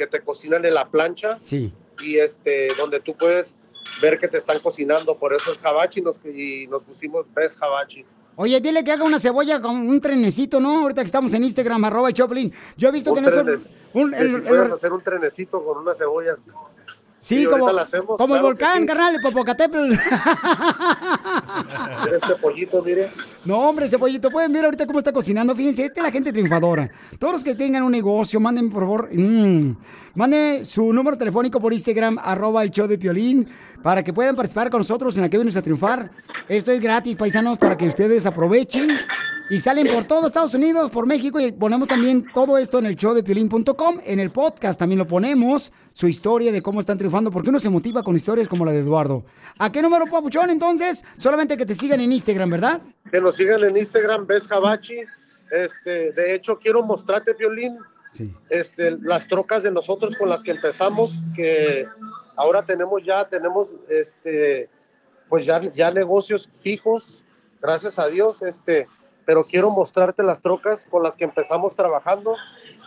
que te cocinan en la plancha Sí. y este donde tú puedes ver que te están cocinando. Por eso es Jabachi nos- y nos pusimos Best Jabachi. Oye, dile que haga una cebolla con un trenecito, ¿no? Ahorita que estamos en Instagram, arroba el Choplin. Yo he visto Un que eso... trene- un- el- el- hacer un trenecito con una cebolla. sí, como, hacemos, como el claro que volcán, sí. carnal, el Popocatépetl. Este mire. No, hombre, ese pollito, pueden ver ahorita cómo está cocinando. Fíjense, esta es la gente triunfadora. Todos los que tengan un negocio, manden por favor, mm, manden su número telefónico por Instagram, arroba el show de Piolín, para que puedan participar con nosotros en la que vienes a triunfar. Esto es gratis, paisanos, para que ustedes aprovechen. Y salen por todo Estados Unidos, por México, y ponemos también todo esto en el showdepiolín.com. En el podcast también lo ponemos, su historia de cómo están triunfando, porque uno se motiva con historias como la de Eduardo. ¿A qué número, papuchón, entonces? Solamente que te sigan en Instagram, ¿verdad? Que nos sigan en Instagram, Best Jabachi. Este, de hecho, quiero mostrarte, Violín, este, las trocas de nosotros con las que empezamos, que ahora tenemos ya, tenemos este, pues ya, ya negocios fijos, gracias a Dios, este, pero quiero mostrarte las trocas con las que empezamos trabajando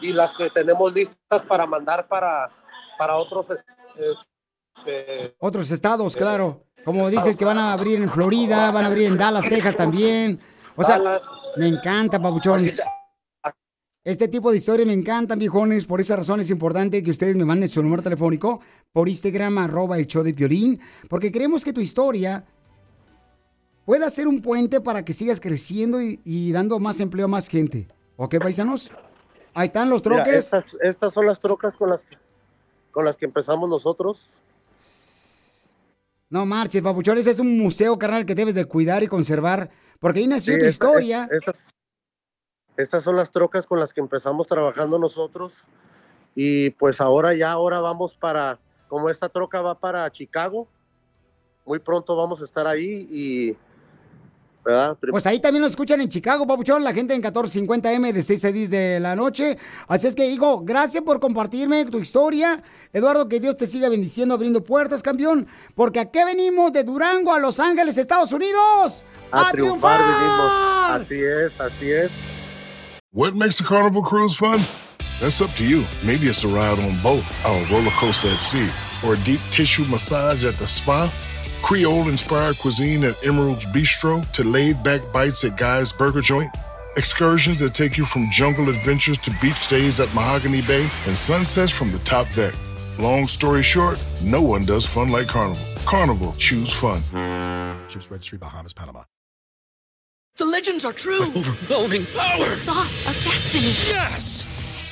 y las que tenemos listas para mandar para, para otros este, Otros estados, claro. Como dices que van a abrir en Florida, van a abrir en Dallas, Texas también. O sea, me encanta, papuchón. Este tipo de historias me encantan, viejones. Por esa razón es importante que ustedes me manden su número telefónico por Instagram, arroba el show de Piolín, porque queremos que tu historia pueda ser un puente para que sigas creciendo y, y dando más empleo a más gente. ¿Ok, paisanos? Ahí están los Mira, troques. estas, estas son las trocas con las que, con las que empezamos nosotros. No marches, papuchón. Ese es un museo, carnal, que debes de cuidar y conservar. Porque ahí nació Sí, tu esta- historia. es- estas, estas son las trocas con las que empezamos trabajando nosotros. Y pues ahora ya, ahora vamos para, como esta troca va para Chicago, muy pronto vamos a estar ahí y, ¿verdad? Pues ahí también nos escuchan en Chicago, Papuchón, la gente en 1450M de 6 a 10 de la noche. Así es que, hijo, gracias por compartirme tu historia. Eduardo, que Dios te siga bendiciendo, abriendo puertas, campeón. Porque aquí venimos de Durango a Los Ángeles, Estados Unidos. A, ¡A, triunfar, triunfar! Así es, así es. What makes a carnival cruise fun? That's up to you. Maybe it's a ride on boat, or a roller coaster at sea, or a deep tissue massage at the spa. Creole inspired cuisine at Emerald's Bistro to laid back bites at Guy's Burger Joint. Excursions that take you from jungle adventures to beach days at Mahogany Bay and sunsets from the top deck. Long story short, no one does fun like Carnival. Carnival, choose fun. Ships Registry, Bahamas, Panama. The legends are true. overwhelming power! The sauce of destiny. Yes!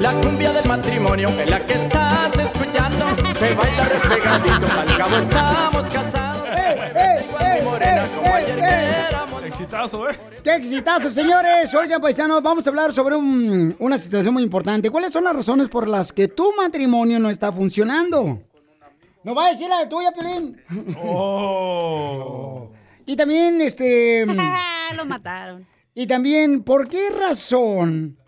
La cumbia del matrimonio es la que estás escuchando. Se baila repegadito, al cabo estamos casados. Igual mi morena como ayer que. Exitazo, ¿eh? ¡Qué exitazo, señores! Oigan, paisanos, vamos a hablar sobre un- una situación muy importante. ¿Cuáles son las razones por las que tu matrimonio no está funcionando? ¿No va a decir la de tuya, Piolín? Oh. Y también, este... Lo mataron. Y también, ¿por qué razón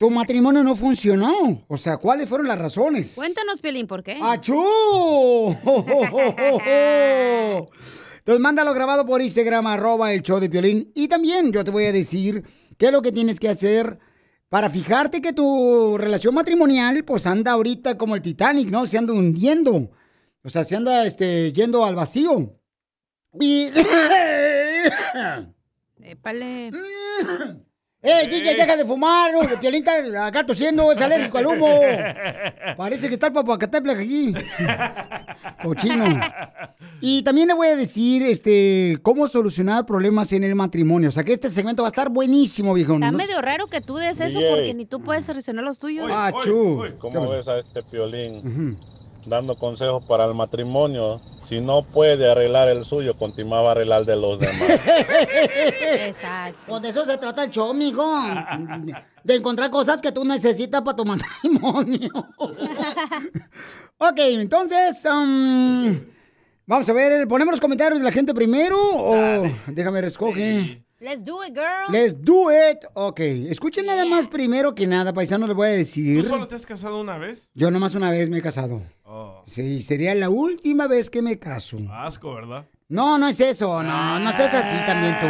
tu matrimonio no funcionó? O sea, ¿cuáles fueron las razones? Cuéntanos, Piolín, ¿por qué? ¡Achú! Entonces mándalo grabado por Instagram, arroba el show de Piolín. Y también yo te voy a decir qué es lo que tienes que hacer para fijarte que tu relación matrimonial pues anda ahorita como el Titanic, ¿no? Se anda hundiendo. O sea, se anda este, yendo al vacío. Y... Épale. ¡Eh, DJ, deja de fumar! ¿no? El Piolín está acá tosiendo, es alérgico al humo. Parece que está el papacatepla aquí. Cochino. Y también le voy a decir este, cómo solucionar problemas en el matrimonio. O sea que este segmento va a estar buenísimo, viejo. Está No- medio raro que tú des eso DJ. porque ni tú puedes solucionar los tuyos. Ah, chu. ¿Cómo ves a este piolín? Dando consejos para el matrimonio. Si no puede arreglar el suyo, continúa a arreglar de los demás. Exacto. Pues de eso se trata el show, mijo. De encontrar cosas que tú necesitas para tu matrimonio. ok, entonces, um, vamos a ver, ¿ponemos los comentarios de la gente primero o déjame escoge? Let's do it, girl. Let's do it. Ok, escuchen nada más primero que nada, paisanos, les voy a ¿Tú decir. solo te has casado una vez? Yo nomás una vez me he casado. Oh, Sí, sería la última vez que me caso. asco, ¿verdad? No, no es eso, no, no seas así también tú.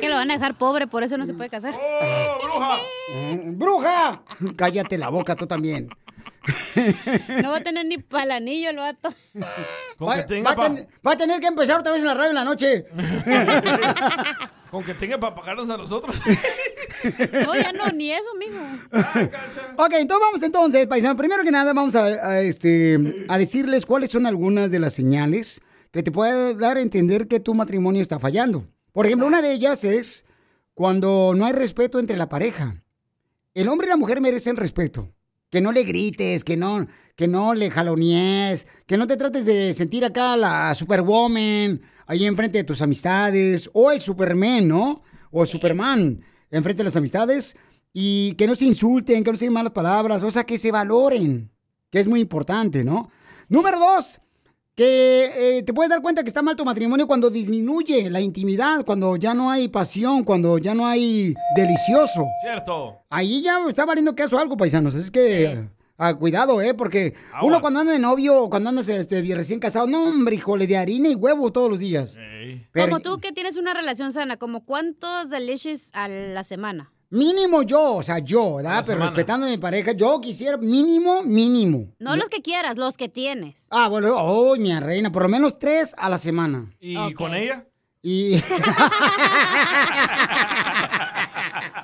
Que lo van a dejar pobre, por eso no se puede casar. Mm, ¡Bruja! Cállate la boca tú también. No va a tener ni para anillo el vato. Con Va, que tenga va a pa- ten- va a tener que empezar otra vez en la radio en la noche. Con que tenga para pagarnos a nosotros. No, ya no, ni eso, mijo. Ok, entonces vamos entonces, paisano. Primero que nada, vamos a, a, este, a decirles cuáles son algunas de las señales que te pueden dar a entender que tu matrimonio está fallando. Por ejemplo, una de ellas es cuando no hay respeto entre la pareja. El hombre y la mujer merecen respeto. Que no le grites, que no, que no le jalonees, que no te trates de sentir acá la superwoman ahí enfrente de tus amistades, o el superman, ¿no? O superman enfrente de las amistades, y que no se insulten, que no se digan malas palabras, o sea, que se valoren, que es muy importante, ¿no? Número dos, que eh, te puedes dar cuenta que está mal tu matrimonio cuando disminuye la intimidad, cuando ya no hay pasión, cuando ya no hay delicioso. Cierto. Ahí ya está valiendo caso algo, paisanos. Es que, ah, cuidado, ¿eh? Porque uno cuando anda de novio, o cuando andas este, recién casado, no, hombre, híjole, de harina y huevo todos los días. Pero- Como tú que tienes una relación sana, como cuántos delicious a la semana. Mínimo yo, o sea, yo, ¿verdad? Pero semana. respetando a mi pareja, yo quisiera mínimo, mínimo. No los que quieras, los que tienes. Ah, bueno, oh, mi reina, por lo menos tres a la semana. ¿Y con ella? Y.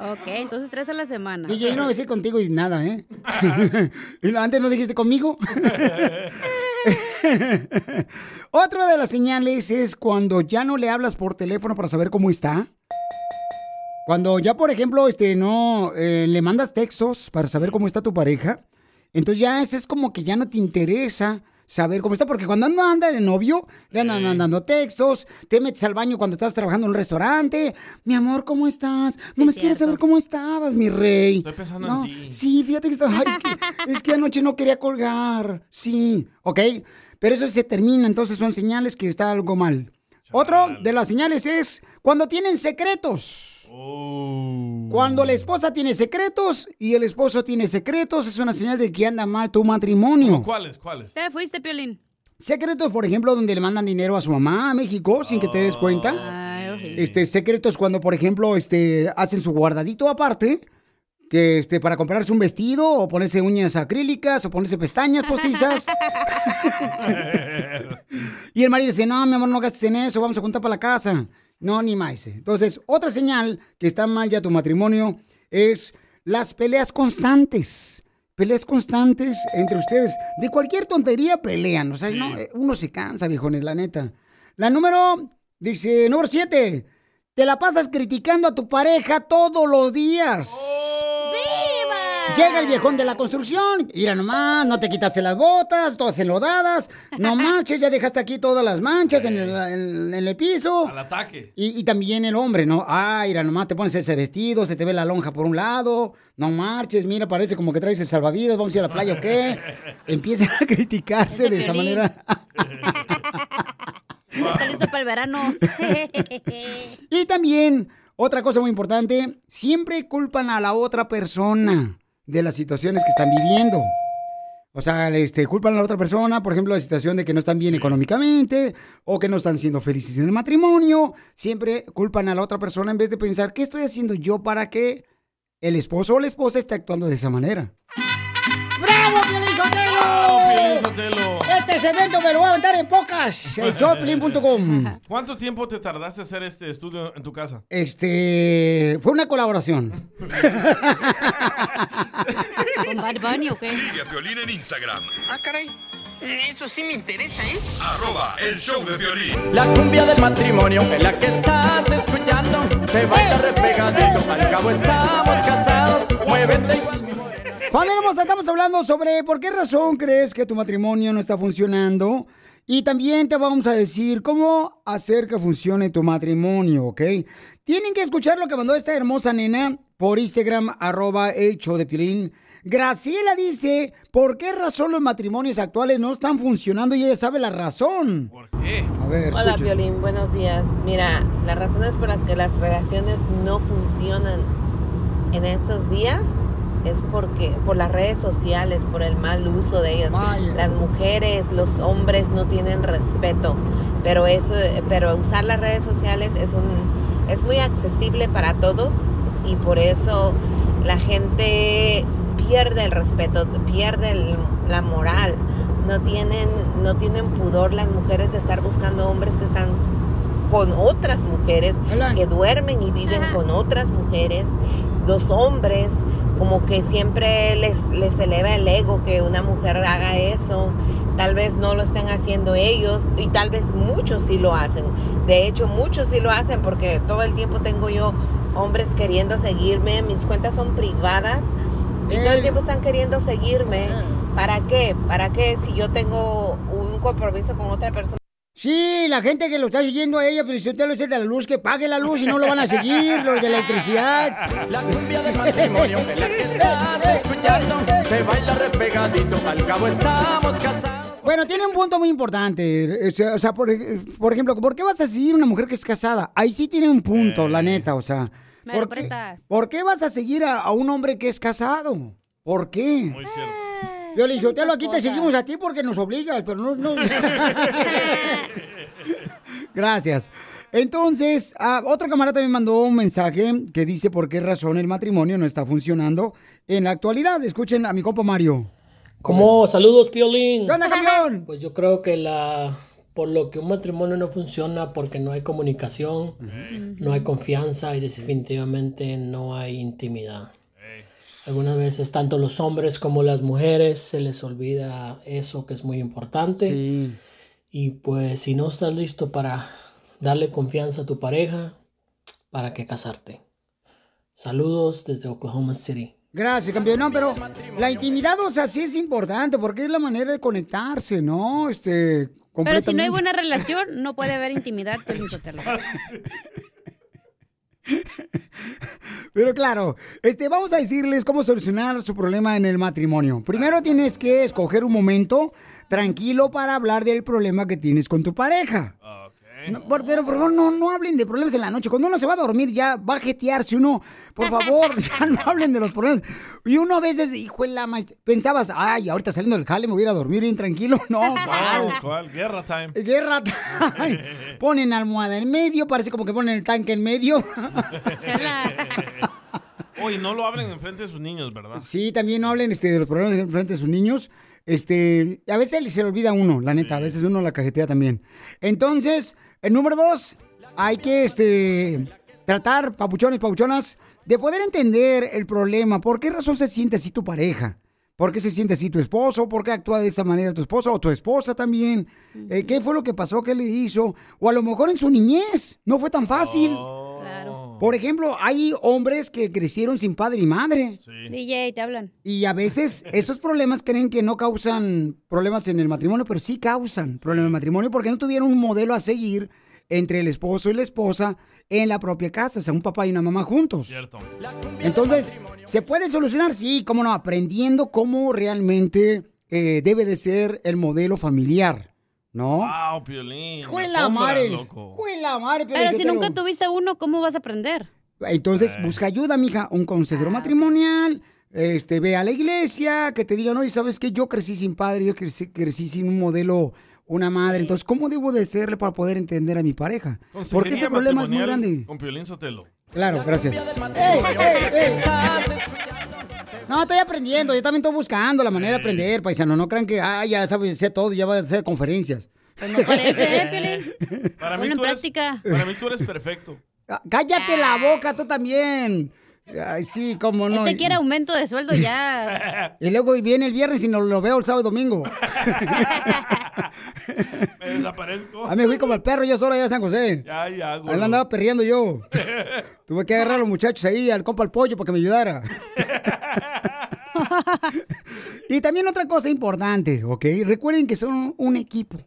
Ok, entonces tres a la semana. DJ, no besé contigo y nada, ¿eh? Y Antes no dijiste conmigo. Otra de las señales es cuando ya no le hablas por teléfono para saber cómo está. Cuando ya, por ejemplo, este, no eh, le mandas textos para saber cómo está tu pareja, entonces ya ese es como que ya no te interesa saber cómo está, porque cuando anda, anda de novio, le andan mandando textos, te metes al baño cuando estás trabajando en un restaurante, mi amor, ¿cómo estás? No me quieres saber cómo estabas, mi rey. Estoy pensando No, en ti. sí, fíjate que, estaba, ay, es que es que anoche no quería colgar, sí, ¿ok? Pero eso se termina, entonces son señales que está algo mal. Otro de las señales es cuando tienen secretos. Cuando la esposa tiene secretos y el esposo tiene secretos, es una señal de que anda mal tu matrimonio. ¿Cuáles? ¿Cuáles? Te fuiste, Piolín. Secretos, por ejemplo, donde le mandan dinero a su mamá a México sin que te des cuenta. Este, secretos cuando, por ejemplo, este, hacen su guardadito aparte, que este, para comprarse un vestido, o ponerse uñas acrílicas, o ponerse pestañas postizas. y el marido dice, no, mi amor, no gastes en eso, vamos a juntar para la casa. No, ni más. Entonces, otra señal que está mal ya tu matrimonio es las peleas constantes. Peleas constantes entre ustedes. De cualquier tontería pelean. O sea, no, eh, uno se cansa, viejones, la neta. La número, dice, número siete. Te la pasas criticando a tu pareja todos los días. ¡Viva! Llega el viejón de la construcción. Mira nomás, no te quitaste las botas, todas enlodadas. No manches, ya dejaste aquí todas las manchas en el, en- en el piso. Al ataque. Y, y también el hombre, ¿no? Ah, mira, nomás te pones ese vestido, se te ve la lonja por un lado. No marches, mira, parece como que traes el salvavidas, vamos a ir a la playa o qué. Empiezan a criticarse de esa manera. Está listo para el verano. Y también, otra cosa muy importante, siempre culpan a la otra persona de las situaciones que están viviendo. O sea, este, culpan a la otra persona, por ejemplo, la situación de que no están bien económicamente o que no están siendo felices en el matrimonio. Siempre culpan a la otra persona en vez de pensar, ¿qué estoy haciendo yo para que el esposo o la esposa esté actuando de esa manera? ¡Bravo, Piolín Sotelo! Este segmento me lo voy a aventar en pocas. El showpiolín.com. ¿Cuánto tiempo te tardaste en hacer este estudio en tu casa? Este, fue una colaboración. ¿Con Bad Bunny o qué? Sigue a Piolín en Instagram. Ah, caray. Eso sí me interesa, ¿eh? Arroba el show de violín. La cumbia del matrimonio es la que estás escuchando. Se baila repegadito, al cabo estamos casados. Muévete igual. Familia hermosa, estamos hablando sobre por qué razón crees que tu matrimonio no está funcionando. Y también te vamos a decir cómo hacer que funcione tu matrimonio, ¿ok? Tienen que escuchar lo que mandó esta hermosa nena por Instagram, arroba el show de Piolín. Graciela dice, ¿por qué razón los matrimonios actuales no están funcionando? Y ella sabe la razón. ¿Por qué? A ver, Hola, escuchen. Violín, buenos días. Mira, las razones por las que las relaciones no funcionan en estos días es porque por las redes sociales, por el mal uso de ellas. Las mujeres, los hombres no tienen respeto, pero eso, pero usar las redes sociales es un es muy accesible para todos y por eso la gente pierde el respeto, pierde el- la moral. No tienen no tienen pudor las mujeres de estar buscando hombres que están con otras mujeres, que duermen y viven con otras mujeres. Los hombres, como que siempre les, les eleva el ego que una mujer haga eso. Tal vez no lo estén haciendo ellos y tal vez muchos sí lo hacen. De hecho, muchos sí lo hacen porque todo el tiempo tengo yo hombres queriendo seguirme. Mis cuentas son privadas y todo el tiempo están queriendo seguirme. ¿Para qué? ¿Para qué si yo tengo un compromiso con otra persona? Sí, la gente que lo está siguiendo a ella, pero si usted lo dice de la luz, que pague la luz y no lo van a seguir, los de la electricidad. La cumbia del matrimonio es la que estás escuchando. Se baila repegadito, al cabo estamos casados. Bueno, tiene un punto muy importante. O sea, por, por ejemplo, ¿por qué vas a seguir una mujer que es casada? Ahí sí tiene un punto, la neta, o sea. Me lo ¿por qué, prestas. por qué vas a seguir a, a un hombre que es casado? ¿Por qué? Muy cierto. Violín Sotelo, aquí te seguimos a ti porque nos obligas, pero no... no. Gracias. Entonces, ah, otro camarada también mandó un mensaje que dice por qué razón el matrimonio no está funcionando en la actualidad. Escuchen a mi compa Mario. Como saludos, Piolín. ¿Qué onda, campeón? Pues yo creo que la por lo que un matrimonio no funciona porque no hay comunicación, no hay confianza y definitivamente no hay intimidad. Algunas veces tanto los hombres como las mujeres se les olvida eso que es muy importante. Sí. Y pues si no estás listo para darle confianza a tu pareja, ¿para qué casarte? Saludos desde Oklahoma City. Gracias, campeón. No, pero la intimidad, o sea, sí es importante porque es la manera de conectarse, ¿no? Este, Pero si no hay completamente. buena relación, no puede haber intimidad, Sotelo. Pero claro, este, vamos a decirles cómo solucionar su problema en el matrimonio. Primero tienes que escoger un momento tranquilo para hablar del problema que tienes con tu pareja. No, por- pero por favor, no, no hablen de problemas en la noche. Cuando uno se va a dormir, ya va a jetearse uno. Por favor, ya no hablen de los problemas. Y uno a veces, hijo de la maestra, pensabas, ay, ahorita saliendo del jale me voy a ir a dormir bien tranquilo. No, ¿Cuál? ¿cuál? Guerra time. Guerra time. Ponen almohada en medio, parece como que ponen el tanque en medio. Oye, no lo hablen enfrente de sus niños, ¿verdad? Sí, también no hablen este, de los problemas en frente de sus niños. Este, a veces se le olvida a uno, la neta, a veces uno la cajetea también. Entonces, el número dos, hay que este, tratar, papuchones, papuchonas, de poder entender el problema. ¿Por qué razón se siente así tu pareja? ¿Por qué se siente así tu esposo? ¿Por qué actúa de esa manera tu esposo o tu esposa también? Eh, ¿Qué fue lo que pasó? ¿Qué le hizo? O a lo mejor en su niñez no fue tan fácil. Por ejemplo, hay hombres que crecieron sin padre y madre. DJ, te hablan. Y a veces esos problemas creen que no causan problemas en el matrimonio, pero sí causan problemas en el matrimonio porque no tuvieron un modelo a seguir entre el esposo y la esposa en la propia casa, o sea, un papá y una mamá juntos. Entonces, ¿se puede solucionar? Sí, cómo no, aprendiendo cómo realmente eh, debe de ser el modelo familiar, ¿no? Wow, Piolín. Jue me la asombra, madre. loco. Jue la madre, Pero si nunca tuviste uno, ¿cómo vas a aprender? Entonces, busca ayuda, mija, un consejero matrimonial, este, ve a la iglesia, que te digan, oye, ¿sabes qué? Yo crecí sin padre, yo crecí, crecí sin un modelo, una madre, entonces, ¿cómo debo de serle para poder entender a mi pareja? Porque ese problema es muy grande. Con Piolín Sotelo. Claro, gracias. ¡Ey, ey, ey! No, estoy aprendiendo, yo también estoy buscando la manera de aprender, paisano, no crean que, ah, ya sabes, sé todo, ya voy a hacer conferencias. Pues no parece, ¿eh? Para mí, Ponlo en tú eres, práctica. para mí tú eres perfecto. Ah, Cállate la boca, tú también. Ay, sí, cómo no. Este quiere aumento de sueldo ya. Y luego viene el viernes y no lo veo el sábado y domingo. Me desaparezco. A mí fui como el perro yo solo allá en San José. Ya, ya, Ahí güey. lo andaba perreando yo. Tuve que agarrar a los muchachos ahí, al compa al pollo, para que me ayudara. y también otra cosa importante, ¿ok? Recuerden que son un equipo.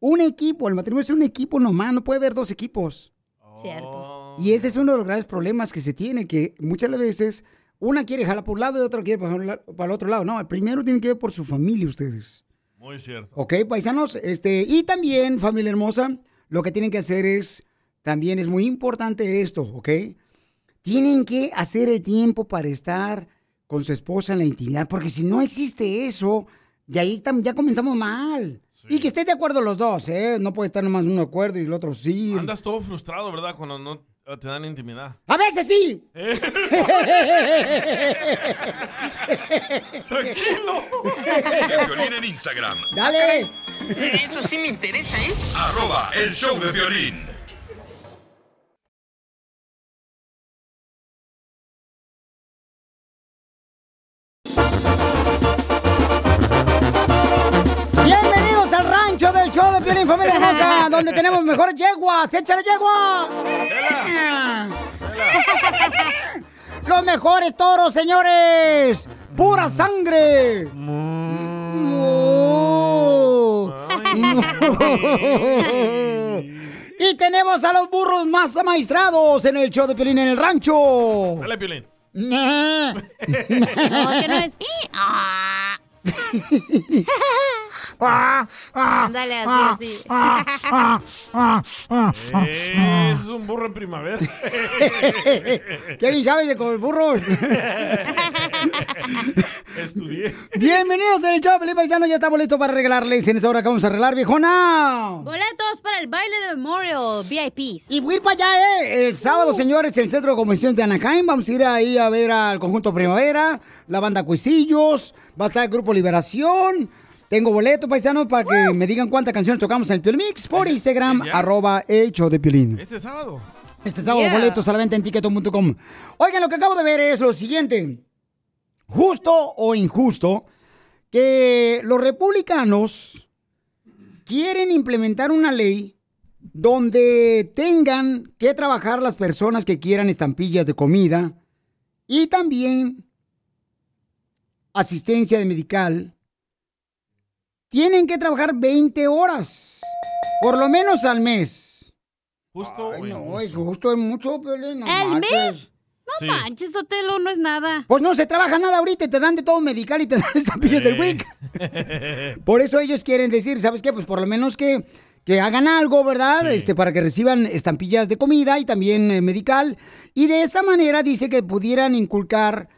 Un equipo, el matrimonio es un equipo nomás, no puede haber dos equipos. Cierto. Y ese es uno de los graves problemas que se tiene, que muchas veces una quiere jalar por un lado y otra quiere para para el otro lado. No, el primero tiene que ver por su familia ustedes. Muy cierto. Ok, paisanos, este, y también, familia hermosa, lo que tienen que hacer es, también es muy importante esto, ¿ok? Tienen que hacer el tiempo para estar con su esposa en la intimidad, porque si no existe eso, de ahí ya comenzamos mal. Y que estén de acuerdo los dos, ¿eh? No puede estar nomás uno de acuerdo y el otro sí. Andas todo frustrado, ¿verdad? Cuando no te dan intimidad. A veces sí. Tranquilo. Sigue a Piolín en Instagram. Dale. Eso sí me interesa, ¿eh? Arroba el show de violín. Familia Hermosa, donde tenemos mejores yeguas. ¡Échale yegua! Los mejores toros, señores. Pura sangre. y tenemos a los burros más amaestrados en el show de Piolín en el rancho. Dale, Piolín. No, que no es. Ah. Ándale, así, así. Eh, Eso es un burro en primavera. ¿Quién sabe de con el burro? Estudié. Bienvenidos en el show, Felipe Paisano. Ya estamos listos para regalarles. En esta hora que vamos a arreglar, viejona. Boletos para el baile de Memorial VIPs. Y voy a ir para allá, ¿eh? El sábado, señores, el Centro de Convenciones de Anaheim. Vamos a ir ahí a ver al Conjunto Primavera, la banda Cuisillos, va a estar el Grupo Liberación. Tengo boleto, paisanos, para que me digan cuántas canciones tocamos en el Piolín Mix por Instagram, ya? arroba show de Piolín. Este sábado. Este sábado, Yeah. la venta en tiqueton.com. Oigan, lo que acabo de ver es lo siguiente. Justo o injusto que los republicanos quieren implementar una ley donde tengan que trabajar las personas que quieran estampillas de comida y también asistencia de medical. Tienen que trabajar 20 horas, por lo menos al mes. Justo. Ay, no, ay, justo es mucho, Piolín, no ¿El mes? No Sí. manches, Otelo, no es nada. Pues no se trabaja nada ahorita y te dan de todo medical y te dan estampillas del WIC. Por eso ellos quieren decir, ¿sabes qué? Pues por lo menos que, que hagan algo, ¿verdad? Este, para que reciban estampillas de comida y también eh, medical. Y de esa manera dice que pudieran inculcar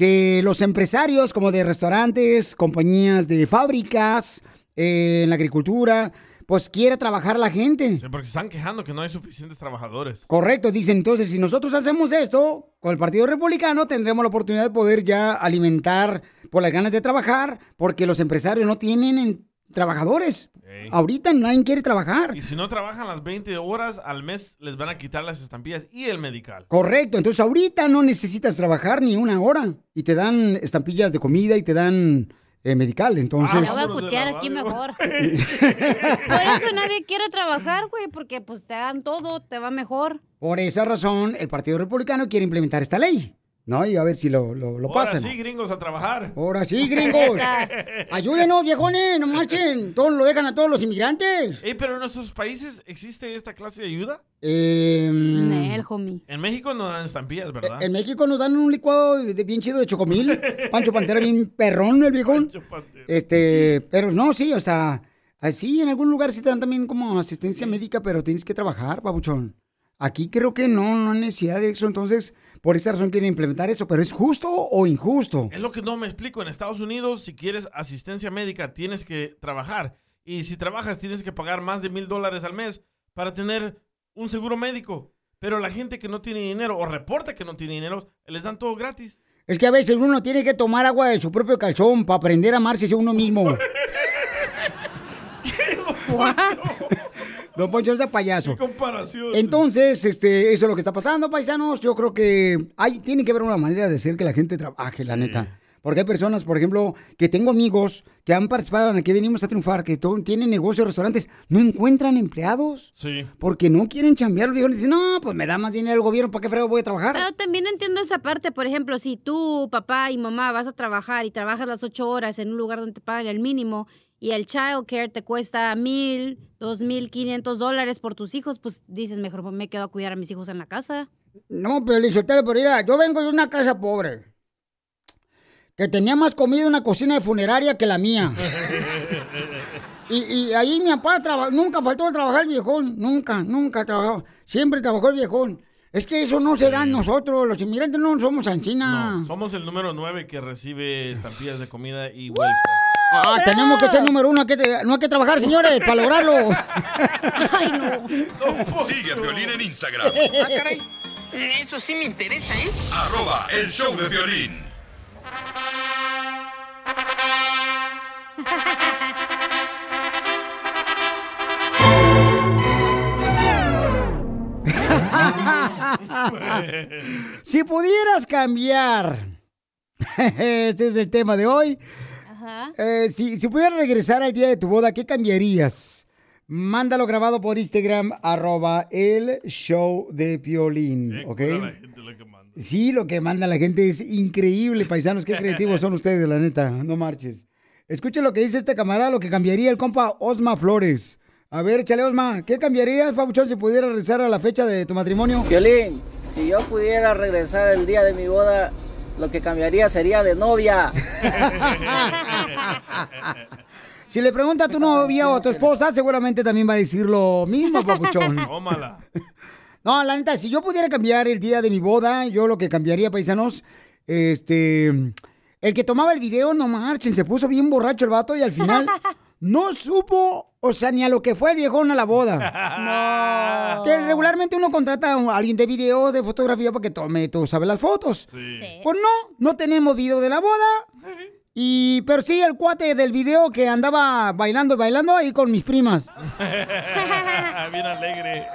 que los empresarios como de restaurantes, compañías de fábricas, eh, en la agricultura, pues quiera trabajar la gente. Sí, porque se están quejando que no hay suficientes trabajadores. Correcto, dicen entonces, si nosotros hacemos esto con el Partido Republicano, tendremos la oportunidad de poder ya alimentar por las ganas de trabajar, porque los empresarios no tienen trabajadores. Ahorita nadie quiere trabajar. Y si no trabajan las 20 horas al mes, les van a quitar las estampillas y el medical. Correcto, entonces ahorita no necesitas trabajar ni una hora y te dan estampillas de comida y te dan eh, medical, entonces... Te voy a cutear aquí mejor. Por eso nadie quiere trabajar, güey, porque pues te dan todo, te va mejor. Por esa razón, el Partido Republicano quiere implementar esta ley, ¿no? Y a ver si lo, lo, lo Ahora pasan. sí, gringos, a trabajar. Ahora sí, gringos. Ayúdenos, viejones, no marchen. Todos lo dejan a todos los inmigrantes. Ey, pero en nuestros países existe esta clase de ayuda. Eh, Nel, homie. En México no dan estampillas, ¿verdad? en México nos dan un licuado de, bien chido de chocomil. Pancho Pantera, bien perrón, el viejón. Este, pero no, sí, o sea, así en algún lugar sí te dan también como asistencia médica, pero tienes que trabajar, babuchón. Aquí creo que no, no hay necesidad de eso, entonces por esa razón quieren implementar eso, pero ¿es justo o injusto? Es lo que no me explico. En Estados Unidos, si quieres asistencia médica, tienes que trabajar. Y si trabajas, tienes que pagar más de mil dólares al mes para tener un seguro médico. Pero la gente que no tiene dinero o reporta que no tiene dinero, les dan todo gratis. Es que a veces uno tiene que tomar agua de su propio calzón para aprender a amarse a uno mismo. Don Poncho es payaso. comparación. Entonces, este, eso es lo que está pasando, paisanos. Yo creo que hay, tiene que haber una manera de hacer que la gente trabaje, la neta. Porque hay personas, por ejemplo, que tengo amigos que han participado en el que venimos a triunfar, que tienen negocios, restaurantes, no encuentran empleados. Sí. Porque no quieren chambear. Los viejos dicen, no, pues me da más dinero el gobierno, ¿para qué frego voy a trabajar? Pero también entiendo esa parte, por ejemplo, si tú, papá y mamá vas a trabajar y trabajas las ocho horas en un lugar donde te pagan el mínimo y el child care te cuesta mil, dos mil quinientos dólares por tus hijos, pues dices, mejor me quedo a cuidar a mis hijos en la casa. No, pero Lizotelo, pero mira, yo vengo de una casa pobre. Que tenía más comida en una cocina de funeraria que la mía. Y, y ahí mi papá traba- nunca faltó de trabajar el viejón. Nunca, nunca trabajó. Siempre trabajó el viejón. Es que eso no se da en nosotros. Los inmigrantes no somos ancina. No, somos el número 9 que recibe estampillas de comida y welfare. Ah, tenemos que ser número uno. hay que- no hay que trabajar, señores, para lograrlo. Ay, no. Sigue a Violín en Instagram. Ah, caray. Eso sí me interesa, ¿eh? Arroba el show de violín. si pudieras cambiar, este es el tema de hoy. Eh, si, si pudieras regresar al día de tu boda, ¿qué cambiarías? Mándalo grabado por Instagram, arroba el show de Piolín, ¿ok? Sí, lo que manda la gente es increíble, paisanos, qué creativos son ustedes, la neta, no marches. Escuchen lo que dice este camarada, lo que cambiaría el compa Osma Flores. A ver, échale Osma, ¿qué cambiarías, Fabuchón, si pudiera regresar a la fecha de tu matrimonio? Violín, si yo pudiera regresar el día de mi boda, lo que cambiaría sería de novia. Si le pregunta a tu novia o a tu esposa, seguramente también va a decir lo mismo, papuchón. Tómala. No, la neta, si yo pudiera cambiar el día de mi boda, yo lo que cambiaría, paisanos, este, el que tomaba el video, no marchen, se puso bien borracho el vato y al final no supo, o sea, ni a lo que fue el viejón a la boda. No. Que regularmente uno contrata a alguien de video, de fotografía, para que tome, tú sabes, las fotos. Pues no, no tenemos video de la boda. Y, pero sí, el cuate del video que andaba bailando y bailando ahí con mis primas. Bien alegre.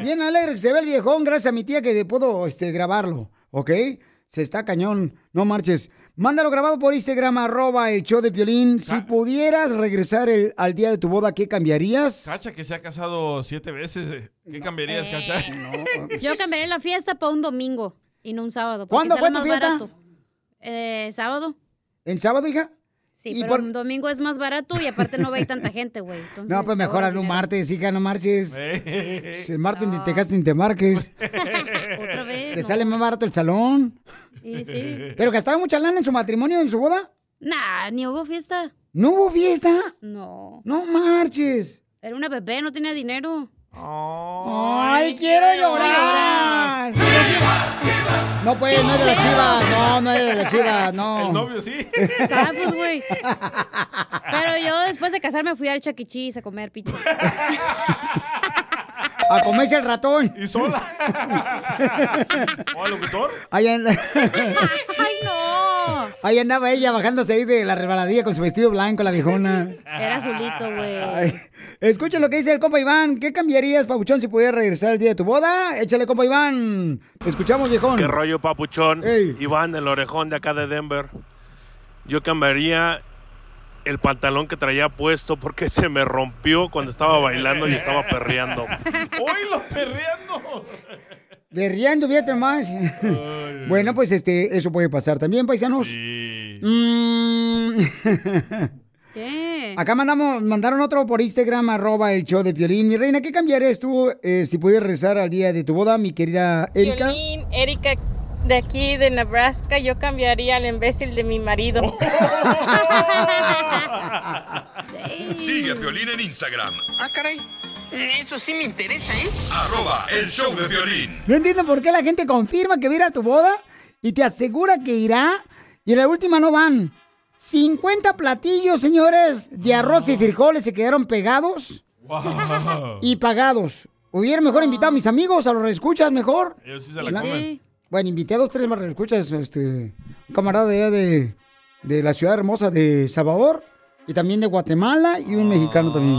Bien alegre que se ve el viejón, gracias a mi tía que puedo este, grabarlo, ¿ok? Se está cañón, no marches. Mándalo grabado por Instagram, arroba el show de Piolín. Si pudieras regresar el- al día de tu boda, ¿qué cambiarías? Cacha que se ha casado siete veces. ¿Qué cambiarías, Cacha? Yo cambiaré la fiesta para un domingo y no un sábado. ¿Cuándo fue tu fiesta? Eh, sábado. ¿En sábado, hija? Sí, ¿Y pero por- un domingo es más barato y aparte no va a ir tanta gente, güey. Entonces, No, pues mejor un martes, hija, no marches. Si el martes ni te casas ni te marques. Otra vez. Te no. sale más barato el salón. Sí, sí. ¿Pero gastaron mucha lana en su matrimonio, en su boda? Nah, ni hubo fiesta. ¿No hubo fiesta? No. No marches. Era una bebé, no tenía dinero. ¡Ay, quiero llorar! No, pues, no es de las chivas. No, no es de las chivas, no. El novio sí. ¿Sabes, pues, güey? Pero yo después de casarme fui al Chuck E. Cheese a comer pizza. A comerse el ratón. ¿Y sola? ¿O al locutor? Ahí anda. Ahí andaba ella bajándose ahí de la resbaladilla con su vestido blanco, la viejona. Era azulito, güey. Escucha lo que dice el compa Iván. ¿Qué cambiarías, Pabuchón, si pudieras regresar el día de tu boda? Échale, compa Iván. Te escuchamos, viejón. ¿Qué rollo, papuchón? Iván, el orejón de acá de Denver. Yo cambiaría el pantalón que traía puesto porque se me rompió cuando estaba bailando y estaba perreando. ¡Oílo, perreando! Berreando, fíjate más. bueno, pues este, eso puede pasar también, paisanos. Mm. ¿Qué? Acá mandamos, mandaron otro por Instagram, arroba el show de Piolín. Mi reina, ¿qué cambiarías tú eh, si pudieras regresar al día de tu boda, mi querida Erika? Piolín, Erika de aquí de Nebraska, yo cambiaría al imbécil de mi marido. Sigue a Piolín en Instagram. Ah, caray. Eso sí me interesa, ¿eh? Arroba el show de violín. No entiendo por qué la gente confirma que va a ir a tu boda y te asegura que irá y en la última no van. 50 platillos, señores, de arroz y frijoles se quedaron pegados y pagados. Hubiera mejor invitado a mis amigos, a los reescuchas mejor. Ellos sí se la La- comen. Bueno, invité a dos, tres más reescuchas, este, un camarada de allá de, de la ciudad hermosa de Salvador y también de Guatemala y un mexicano también.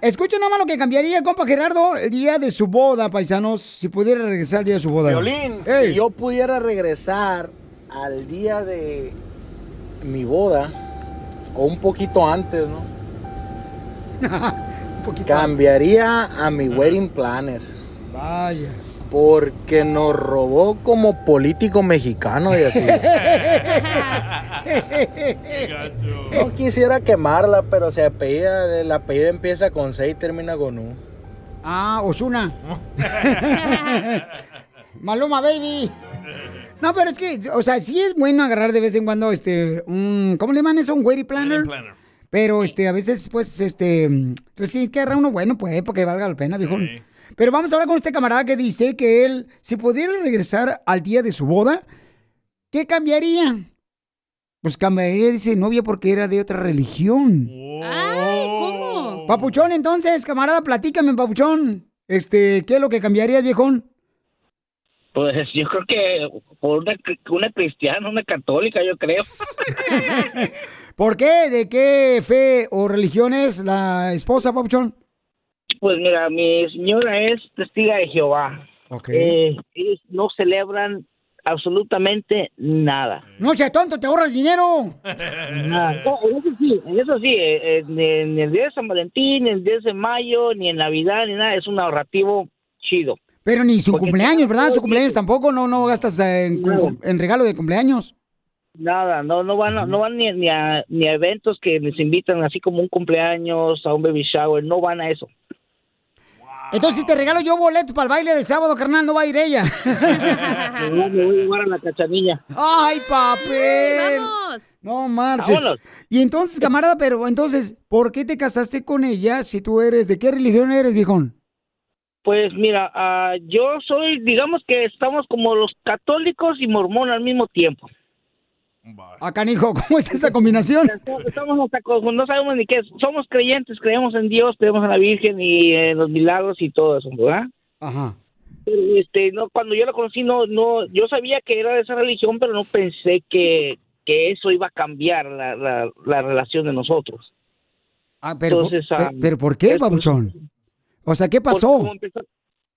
Escuchen nomás lo que cambiaría, compa Gerardo, el día de su boda, paisanos, si pudiera regresar el día de su boda. Violín, Ey. si yo pudiera regresar al día de mi boda, o un poquito antes, ¿no? Cambiaría a mi wedding planner. Vaya. Porque nos robó como político mexicano de así. No quisiera quemarla, pero se apellida, el apellido empieza con C y termina con U. Ah, Osuna. Maluma, baby. No, pero es que, o sea, sí es bueno agarrar de vez en cuando, este, un, ¿cómo le llaman eso? Un wedding planner. Pero, este, a veces, pues, este, pues tienes que agarrar uno bueno, pues, porque valga la pena, viejo. Pero vamos a hablar con este camarada que dice que él, si pudiera regresar al día de su boda, ¿qué cambiaría? Pues cambiaría, dice, novia porque era de otra religión. Ay, ¿cómo? Papuchón, entonces, camarada, platícame, papuchón. Este, ¿qué es lo que cambiarías, viejón? Pues yo creo que por una, una cristiana, una católica, yo creo. ¿Por qué? ¿De qué fe o religión es la esposa, papuchón? Pues mira, mi señora es testiga de Jehová. Ok. Eh, ellos no celebran absolutamente nada. No seas tonto, te ahorras dinero. Nada. No, en eso sí, en eso sí, eh, eh, ni en el día de San Valentín, ni en el 10 de mayo, ni en Navidad, ni nada, es un ahorrativo chido. Pero ni su Porque- cumpleaños, ¿verdad? Su cumpleaños tampoco, no, no gastas eh, en, en regalo de cumpleaños. Nada, no, no van, a- no van ni, ni a, ni a eventos que les invitan, así como un cumpleaños, a un baby shower, no van a eso. Entonces, si te regalo yo boletos para el baile del sábado, carnal, no va a ir ella. Me voy, me voy a llevar a la cachanilla. ¡Ay, papel! ¡Vamos! No marches. Vámonos. Y entonces, camarada, pero entonces, ¿por qué te casaste con ella si tú eres, de qué religión eres, viejón? Pues mira, ah, yo soy, digamos que estamos como los católicos y mormón al mismo tiempo. Acá, canijo, ¿cómo es esa combinación? Estamos hasta con- no sabemos ni qué es. Somos creyentes, creemos en Dios, creemos en la Virgen y en los milagros y todo eso, ¿verdad? Ajá. Pero, este, no, cuando yo la conocí, no, no, yo sabía que era de esa religión, pero no pensé que, que eso iba a cambiar la, la, la relación de nosotros. Ah, pero, Entonces, pe- ah, pero ¿por qué, babuchón? O sea, ¿qué Porque pasó? como empeza-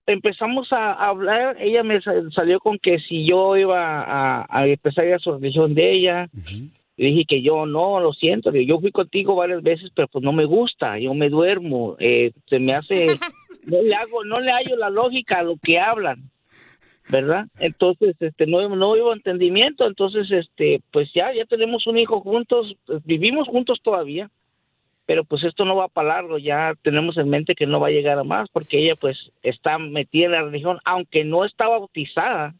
empezamos a hablar, ella me sa- salió con que si yo iba a, a empezar a su religión de ella, dije que yo no, lo siento, yo fui contigo varias veces, pero pues no me gusta, yo me duermo, eh, se me hace, no le hago, no le hallo la lógica a lo que hablan, ¿verdad? Entonces, este, no, no hubo entendimiento, entonces, este, pues ya, ya tenemos un hijo juntos, pues, vivimos juntos todavía, pero pues esto no va para largo, ya tenemos en mente que no va a llegar a más, porque ella pues está metida en la religión, aunque no está bautizada,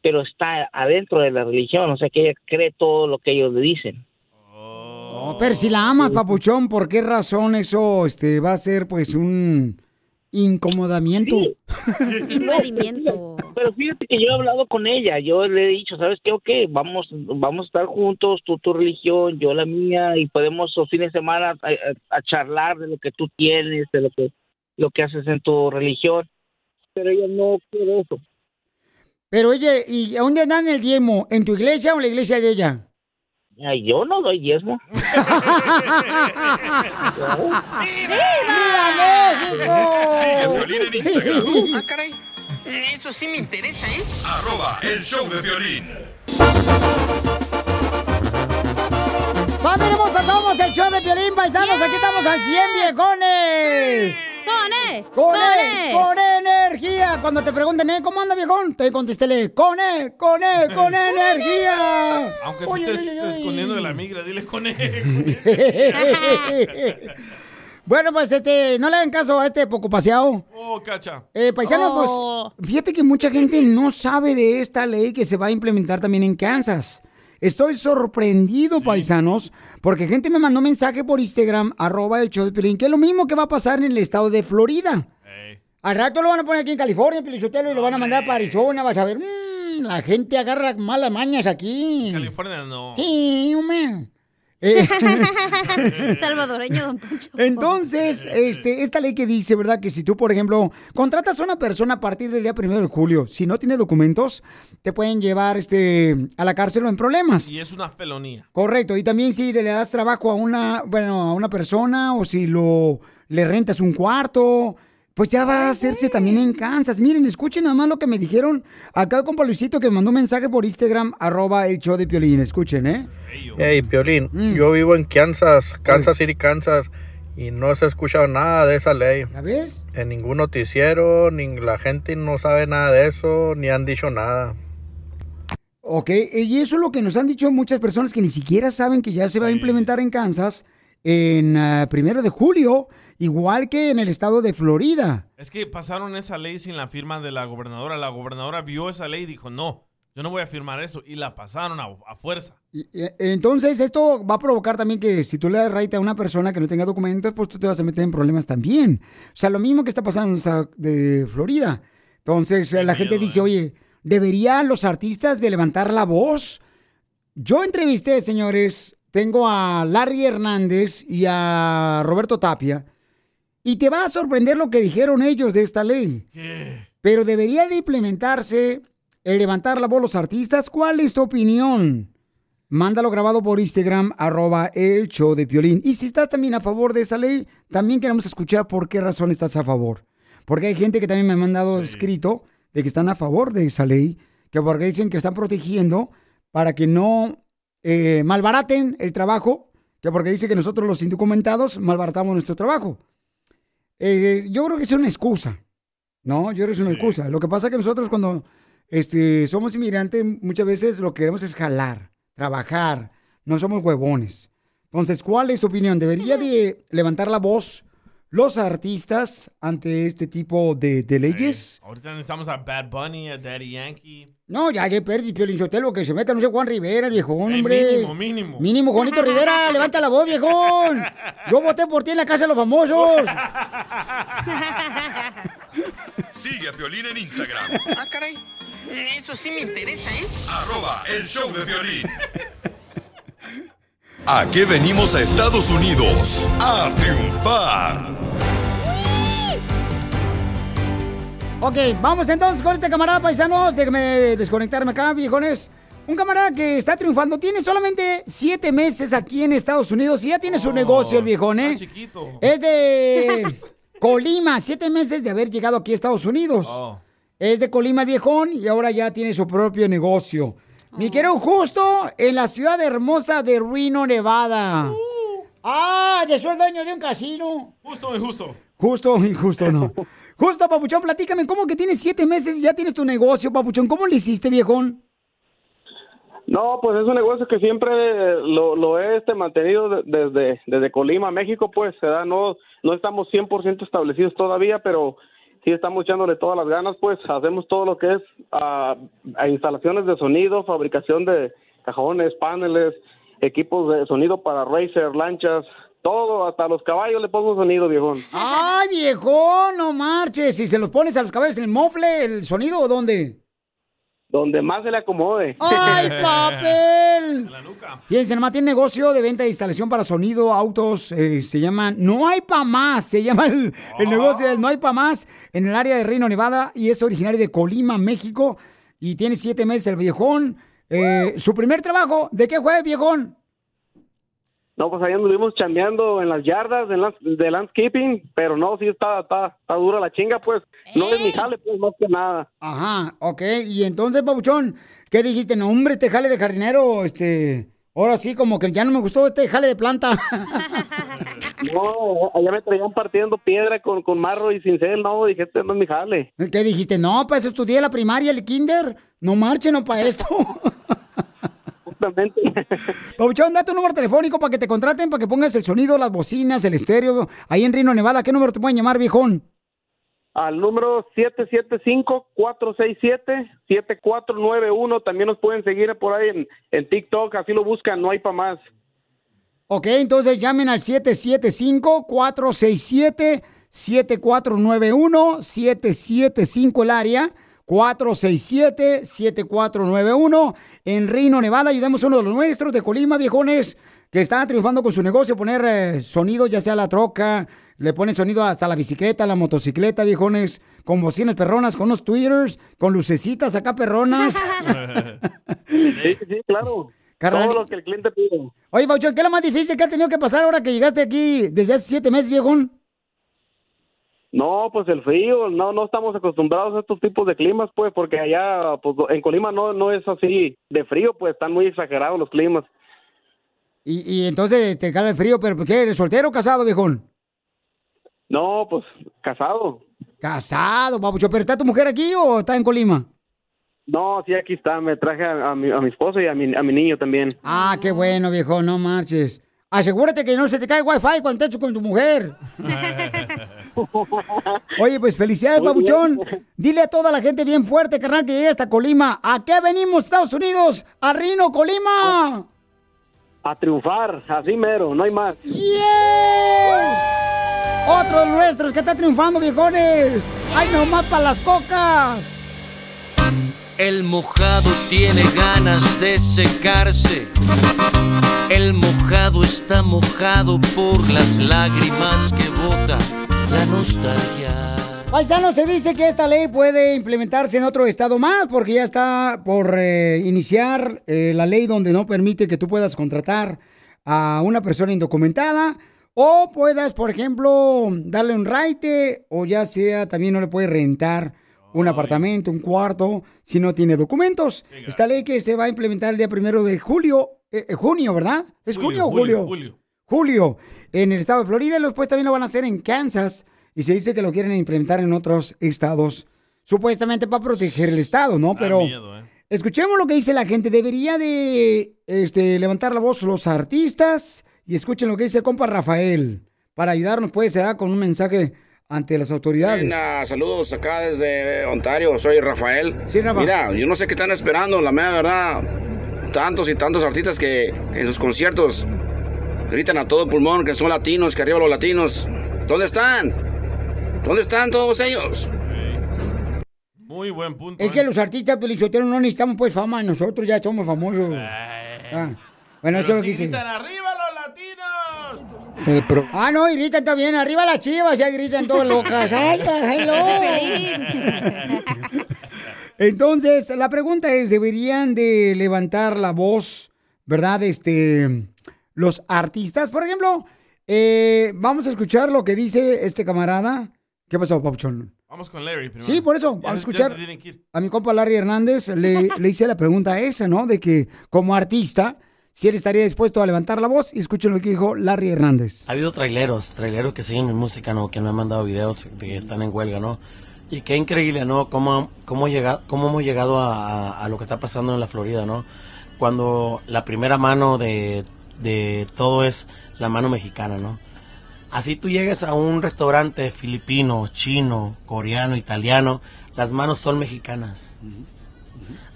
pero está adentro de la religión, o sea que ella cree todo lo que ellos le dicen. Oh, pero si la amas, papuchón, ¿por qué razón eso este, va a ser pues un incomodamiento? Pero fíjate que yo he hablado con ella, yo le he dicho, ¿sabes qué? Ok, vamos, vamos a estar juntos, tú tu religión, yo la mía, y podemos los fines de semana a, a- a charlar de lo que tú tienes, de lo que, lo que haces en tu religión. Pero ella no quiere eso. Pero oye, ¿y a dónde dan el diezmo? ¿En tu iglesia o en la iglesia de ella? Yo no doy diezmo. ¡Viva México! Sigue Piolín en Instagram. Ah, caray. Eso sí me interesa, ¿eh? Arroba el show de violín. ¡Familia hermosa! Somos el show de Piolín Paisanos. Aquí estamos al 100, viejones. ¡Con E! ¡Con ¡Con E! E! ¡Con energía! Cuando te pregunten, ¿eh? ¿cómo anda, viejón? Te contestéle, ¡con E! ¡Con E! ¡Con energía! Aunque te estés oye, oye. escondiendo de la migra, dile con él. bueno, pues este, no le hagan caso a este poco paseado. Oh, cacha. Eh, paisanos, Oh. pues, fíjate que mucha gente no sabe de esta ley que se va a implementar también en Kansas. Estoy sorprendido, paisanos, porque gente me mandó mensaje por Instagram, arroba el show de Piolín, que es lo mismo que va a pasar en el estado de Florida. Al rato lo van a poner aquí en California, Pelichotelo, y lo van a mandar para Arizona, vas a ver. mm, la gente agarra malas mañas aquí. California no. Sí, hombre. Eh, Salvadoreño, don Poncho. Entonces, este, esta ley que dice, ¿verdad? Que si tú, por ejemplo, contratas a una persona a partir del día primero de julio, si no tiene documentos, te pueden llevar este, a la cárcel o en problemas. Y es una felonía. Correcto. Y también si le das trabajo a una, bueno, a una persona o si lo le rentas un cuarto, pues ya va a hacerse también en Kansas. Miren, escuchen nada más lo que me dijeron acá con Luisito que me mandó un mensaje por Instagram, arroba el show de Piolín. Escuchen, ¿eh? Hey, Piolín, Mm. yo vivo en Kansas, Kansas City, Kansas, y no se ha escuchado nada de esa ley. ¿La ves? En ningún noticiero, ni la gente no sabe nada de eso, ni han dicho nada. Ok, y eso es lo que nos han dicho muchas personas que ni siquiera saben que ya se va a implementar en Kansas en ah, primero de julio, igual que en el estado de Florida. Es que pasaron esa ley sin la firma de la gobernadora. La gobernadora vio esa ley y dijo, no, yo no voy a firmar eso. Y la pasaron a, a fuerza. Y- Entonces, esto va a provocar también que si tú le das right a una persona que no tenga documentos, pues tú te vas a meter en problemas también. O sea, lo mismo que está pasando en de Florida. Entonces, la gente dice, oye, ¿deberían los artistas de levantar la voz? Yo entrevisté, señores, tengo a Larry Hernández y a Roberto Tapia, y te va a sorprender lo que dijeron ellos de esta ley. Pero debería de implementarse el levantar la voz los artistas. ¿Cuál es tu opinión? Mándalo grabado por Instagram, arroba el show de Piolín. Y si estás también a favor de esa ley, también queremos escuchar por qué razón estás a favor. Porque hay gente que también me ha mandado escrito de que están a favor de esa ley, que porque dicen que están protegiendo para que no eh, malbaraten el trabajo, que porque dice que nosotros los indocumentados malbaratamos nuestro trabajo. Eh, yo creo que es una excusa, ¿no? Yo creo que es una excusa. Lo que pasa es que nosotros cuando este, somos inmigrantes muchas veces lo que queremos es jalar, trabajar, no somos huevones. Entonces, ¿cuál es tu opinión? ¿Debería de levantar la voz los artistas ante este tipo de, de leyes? Ahorita necesitamos a Bad Bunny, a Daddy Yankee. No, ya, ya perdí, Pio Linchotelo, que se meta, no sé, Juan Rivera, el Ey, hombre. mínimo, mínimo. Mínimo, Juanito Rivera, levanta la voz, viejón. Yo voté por ti en la Casa de los Famosos. Sigue a Piolín en Instagram. Ah, caray. Eso sí me interesa, ¿eh? Arroba el show de violín. ¿A qué venimos a Estados Unidos? A triunfar. Ok, vamos entonces con este camarada paisanos. Déjame desconectarme acá, viejones. un camarada que está triunfando, tiene solamente siete meses aquí en Estados Unidos y ya tiene su negocio el viejón, ¿eh? Es de Colima, siete meses de haber llegado aquí a Estados Unidos. Oh. Es de Colima el viejón y ahora ya tiene su propio negocio. Mi querido Justo, en la ciudad hermosa de Reno, Nevada. Ah, yo soy el dueño de un casino. Justo. Justo, injusto, no. Justo, Papuchón, platícame, ¿cómo que tienes siete meses y ya tienes tu negocio, Papuchón? ¿Cómo le hiciste, viejón? No, pues es un negocio que siempre lo, lo he este, mantenido de- desde, desde Colima, México, pues, se da, no, no estamos 100% establecidos todavía, pero sí estamos echándole todas las ganas, pues, hacemos todo lo que es ah, a instalaciones de sonido, fabricación de cajones, paneles, equipos de sonido para racer, lanchas, todo, hasta los caballos le pongo sonido, viejón. ¡Ay, viejón! No marches. ¿Y se los pones a los cabezas en el mofle, el sonido o dónde? Donde más se le acomode. ¡Ay, papel! Fíjense, nomás tiene negocio de venta de instalación para sonido, autos, eh, se llama No hay pa' más, se llama el, el negocio del No hay pa' más en el área de Reino Nevada y es originario de Colima, México y tiene siete meses el viejón. Eh, Su primer trabajo, ¿de qué fue, viejón? No, pues ahí anduvimos chambeando en las yardas de, lands- de landscaping, pero no, sí está, está, está dura la chinga, pues. No es mi jale, pues, más que nada. Ajá, ok. Y entonces, Pabuchón, ¿qué dijiste? No, hombre, este jale de jardinero, este... Ahora sí, como que ya no me gustó este jale de planta. No, allá me traían partiendo piedra con, con marro y cincel, no, dije, este no es mi jale. ¿Qué dijiste? No, pues estudié la primaria, el kinder. No marchen, no para esto. Justamente. Pabuchón, da tu número telefónico para que te contraten, para que pongas el sonido, las bocinas, el estéreo, ahí en Reno, Nevada. ¿Qué número te pueden llamar, viejón? Al número 775-467-7491, también nos pueden seguir por ahí en, en TikTok, así lo buscan, no hay para más. Ok, entonces llamen al 775-467-7491, 775 el área, 467-7491 en Reno, Nevada. Ayudemos a uno de los nuestros de Colima, viejones, que está triunfando con su negocio, poner eh, sonido, ya sea la troca, le ponen sonido hasta la bicicleta, la motocicleta, viejones, con bocinas perronas, con unos tweeters, con lucecitas acá perronas. Sí, sí, claro. Carnal. Todo lo que el cliente pide. Oye, Bauchón, ¿qué es lo más difícil que ha tenido que pasar ahora que llegaste aquí desde hace siete meses, viejón? No, pues el frío, no no estamos acostumbrados a estos tipos de climas, pues, porque allá, pues, en Colima no, no es así de frío, pues, están muy exagerados los climas. Y, y entonces te cae el frío, pero ¿por ¿qué? ¿Eres soltero o casado, viejón? No, pues, casado. Casado, Babucho. ¿Pero está tu mujer aquí o está en Colima? No, sí, aquí está, me traje a, a mi, a mi esposo y a mi, a mi niño también. Ah, qué bueno, viejo, no marches. Asegúrate que no se te cae wifi cuando estés con tu mujer. Oye, pues felicidades, Babuchón. Dile a toda la gente bien fuerte, carnal, que llegue hasta Colima. ¿A qué venimos, Estados Unidos? ¡A Rino, Colima! A triunfar, así mero, no hay más. ¡Yes! Otro de nuestros que está triunfando, viejones. ¡Ay, nomás para las cocas! El mojado tiene ganas de secarse. El mojado está mojado por las lágrimas que bota la nostalgia. Paisano, se dice que esta ley puede implementarse en otro estado más porque ya está por eh, iniciar eh, la ley donde no permite que tú puedas contratar a una persona indocumentada o puedas, por ejemplo, darle un raite o ya sea también no le puedes rentar un apartamento, un cuarto, si no tiene documentos. Esta ley que se va a implementar el día primero de julio, eh, eh, junio, ¿verdad? ¿Es junio, o julio? Julio. Julio, en el estado de Florida, y después también lo van a hacer en Kansas, y se dice que lo quieren implementar en otros estados, supuestamente para proteger el estado, ¿no? Pero escuchemos lo que dice la gente, debería de este, levantar la voz los artistas, y escuchen lo que dice el compa Rafael, para ayudarnos, pues, ¿verdad? con un mensaje ante las autoridades. Saludos acá desde Ontario, soy Rafael. Sí, Rafa. Mira, yo no sé qué están esperando, la mera verdad. Tantos y tantos artistas que en sus conciertos gritan a todo pulmón que son latinos, que arriba los latinos. ¿Dónde están? ¿Dónde están todos ellos? Muy buen punto. Es ¿eh? que los artistas pelichoteros no necesitamos pues fama, nosotros ya somos famosos. Ah, Bueno, eso es lo que dice. gritan arriba pro- Ah, no, y gritan también, arriba las chivas, ya gritan todas locas. Ay, ay, hello. Entonces, la pregunta es, ¿deberían de levantar la voz, verdad? Este, los artistas, por ejemplo, eh, vamos a escuchar lo que dice este camarada. ¿Qué pasó, Pauchón? Vamos con Larry primero. Sí, por eso, Ya- vamos a escuchar a mi compa Larry Hernández, le, le hice la pregunta esa, ¿no? De que como artista, si él estaría dispuesto a levantar la voz, y escuchen lo que dijo Larry Hernández. Ha habido traileros, traileros que siguen mi música, ¿no? Que me han mandado videos de que están en huelga, ¿no? Y qué increíble, ¿no? Cómo, cómo, llega, cómo hemos llegado a, a- a lo que está pasando en la Florida, ¿no? Cuando la primera mano de, de todo es la mano mexicana, ¿no? Así tú llegues a un restaurante filipino, chino, coreano, italiano, las manos son mexicanas.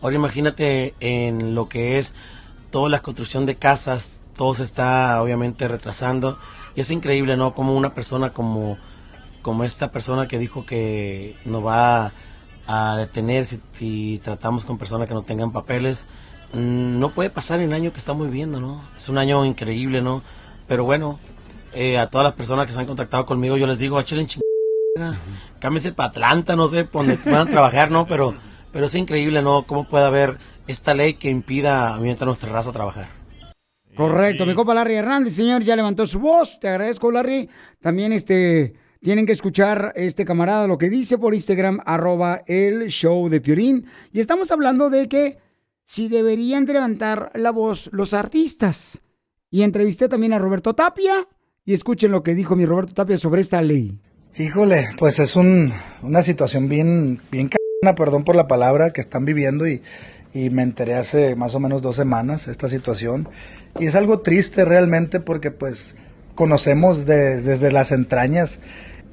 Ahora imagínate en lo que es toda la construcción de casas, todo se está obviamente retrasando. Y es increíble, ¿no? Como una persona como, como esta persona que dijo que nos va a detener si, tratamos con personas que no tengan papeles. Mm, No puede pasar el año que estamos viviendo, ¿no? Es un año increíble, ¿no? Pero bueno, eh, a todas las personas que se han contactado conmigo, yo les digo, échale en chingada, cámbiese para Atlanta, no sé, donde puedan trabajar, ¿no? Pero, pero es increíble, ¿no? Cómo puede haber esta ley que impida mientras nuestra raza trabajar. Correcto, mi compa Larry Hernández, señor, ya levantó su voz. Te agradezco, Larry. También este tienen que escuchar este camarada lo que dice por Instagram, arroba el show de Piorín. Y estamos hablando de que si deberían de levantar la voz los artistas. Y entrevisté también a Roberto Tapia. Y escuchen lo que dijo mi Roberto Tapia sobre esta ley. Híjole, pues es un, una situación bien, bien perdón por la palabra, que están viviendo y, y me enteré hace más o menos dos semanas esta situación. Y es algo triste realmente porque pues conocemos de- desde las entrañas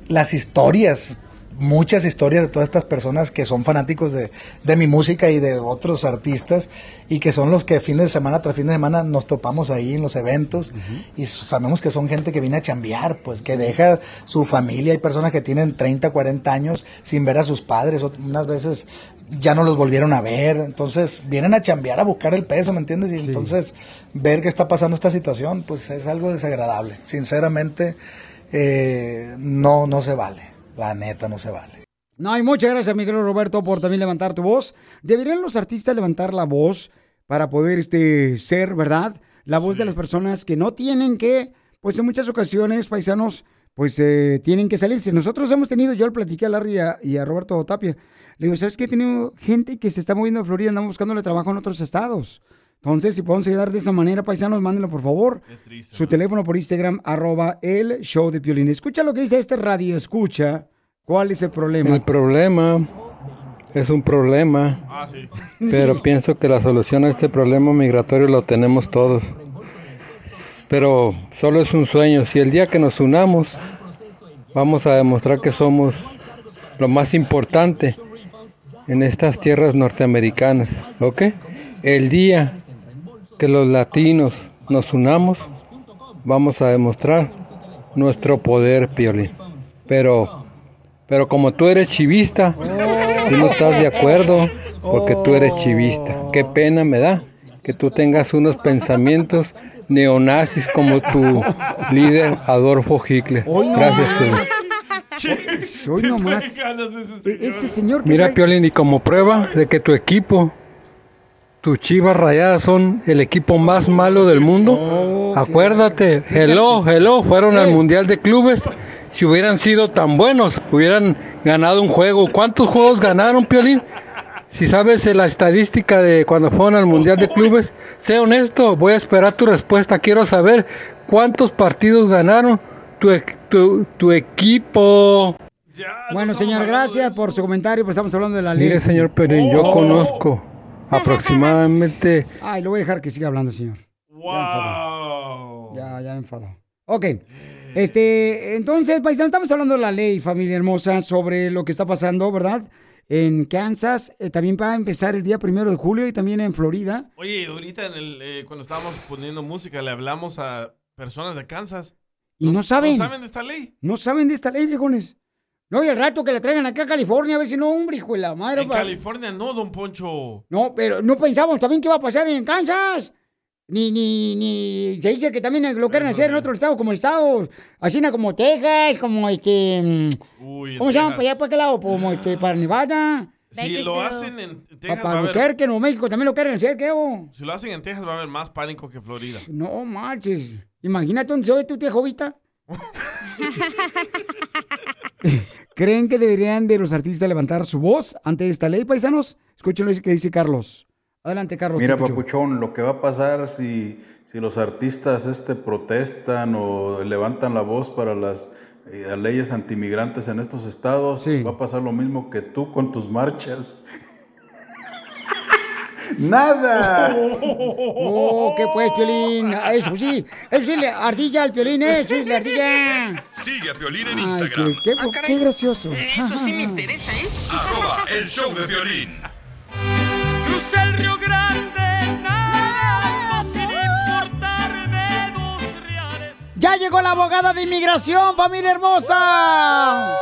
las historias, muchas historias de todas estas personas que son fanáticos de, de mi música y de otros artistas y que son los que fin de semana tras fin de semana nos topamos ahí en los eventos y sabemos que son gente que viene a chambear, pues que deja su familia, hay personas que tienen 30, 40 años sin ver a sus padres, unas veces ya no los volvieron a ver, entonces vienen a chambear, a buscar el peso, ¿me entiendes? Y entonces ver que está pasando esta situación, pues es algo desagradable, sinceramente eh, no, no se vale, la neta no se vale. No, y muchas gracias, Miguel Roberto, por también levantar tu voz. ¿Deberían los artistas levantar la voz para poder este, ser, verdad? La voz de las personas que no tienen que, pues en muchas ocasiones, paisanos, pues eh, tienen que salirse. Nosotros hemos tenido, yo le platiqué a Larry y a, y a Roberto Tapia, le digo, ¿sabes qué? He tenido gente que se está moviendo a Florida, andamos buscándole trabajo en otros estados. Entonces, si podemos ayudar de esa manera, paisanos, mándenlo por favor. Su teléfono por Instagram, arroba el show de Piolín. Escucha lo que dice este radio, escucha. ¿Cuál es el problema? El problema es un problema, Ah, sí. pero pienso que la solución a este problema migratorio lo tenemos todos. Pero solo es un sueño. Si el día que nos unamos, vamos a demostrar que somos lo más importante en estas tierras norteamericanas, ¿ok? El día que los latinos nos unamos, vamos a demostrar nuestro poder, Piolín. Pero, pero como tú eres chivista, tú no estás de acuerdo porque tú eres chivista. Qué pena me da que tú tengas unos pensamientos neonazis como tu líder Adolfo Hitler. Gracias, Piolín. Soy nomás. Ese señor que Mira, trae- Piolín, y como prueba de que tu equipo, tus chivas rayadas son el equipo más malo del mundo, acuérdate, hello, hello, fueron al Mundial de Clubes. Si hubieran sido tan buenos, hubieran ganado un juego. ¿Cuántos juegos ganaron, Piolín? Si sabes eh, la estadística de cuando fueron al Mundial de Clubes, sé honesto, voy a esperar tu respuesta. Quiero saber cuántos partidos ganaron tu, e- tu, tu equipo. Bueno, señor, gracias por su comentario, pues estamos hablando de la ley. Mire, señor yo Oh. conozco aproximadamente Ay, lo voy a dejar que siga hablando, señor. Ya, ya me enfadó. Ok. Este, entonces, paisano, estamos hablando de la ley, familia hermosa, sobre lo que está pasando, ¿verdad? En Kansas, eh, también va a empezar el día primero de julio y también en Florida. Oye, ahorita en el, eh, cuando estábamos poniendo música le hablamos a personas de Kansas. Y no saben. No saben de esta ley. No saben de esta ley, viejones. No, y el rato que la traigan acá a California, a ver si no, hombre, hijo de la madre. En California no, don Poncho. No, pero no pensamos también qué va a pasar en Kansas. Ni, ni, ni, se dice que también lo quieren hacer en otros estados, como estados, así como Texas, como este, Uy, ¿cómo se llama para allá, para qué lado? Como este, para Nevada. Si lo hacen en Texas, va a Para haber- Albuquerque, Nuevo México, también lo quieren hacer, ¿qué? si lo hacen en Texas va a haber más pánico que Florida. No marches. Imagínate dónde se ve tu tía Jovita. ¿Creen que deberían de los artistas levantar su voz ante esta ley, paisanos? Escúchenlo que dice Carlos. Adelante, Carlos. Mira. Papuchón, lo que va a pasar si, si los artistas este, protestan o levantan la voz para las eh, leyes antimigrantes en estos estados, va a pasar lo mismo que tú con tus marchas. ¡Nada! Oh, ¿qué pues, Piolín? Ah, Eso sí, eso sí, le ardilla al Piolín, eso sí, le ardilla. Sigue a Piolín en Ay, Instagram. qué, qué gracioso. Eso sí me interesa, ¿eh? Arroba el show de Piolín. Ya llegó la abogada de inmigración, familia hermosa.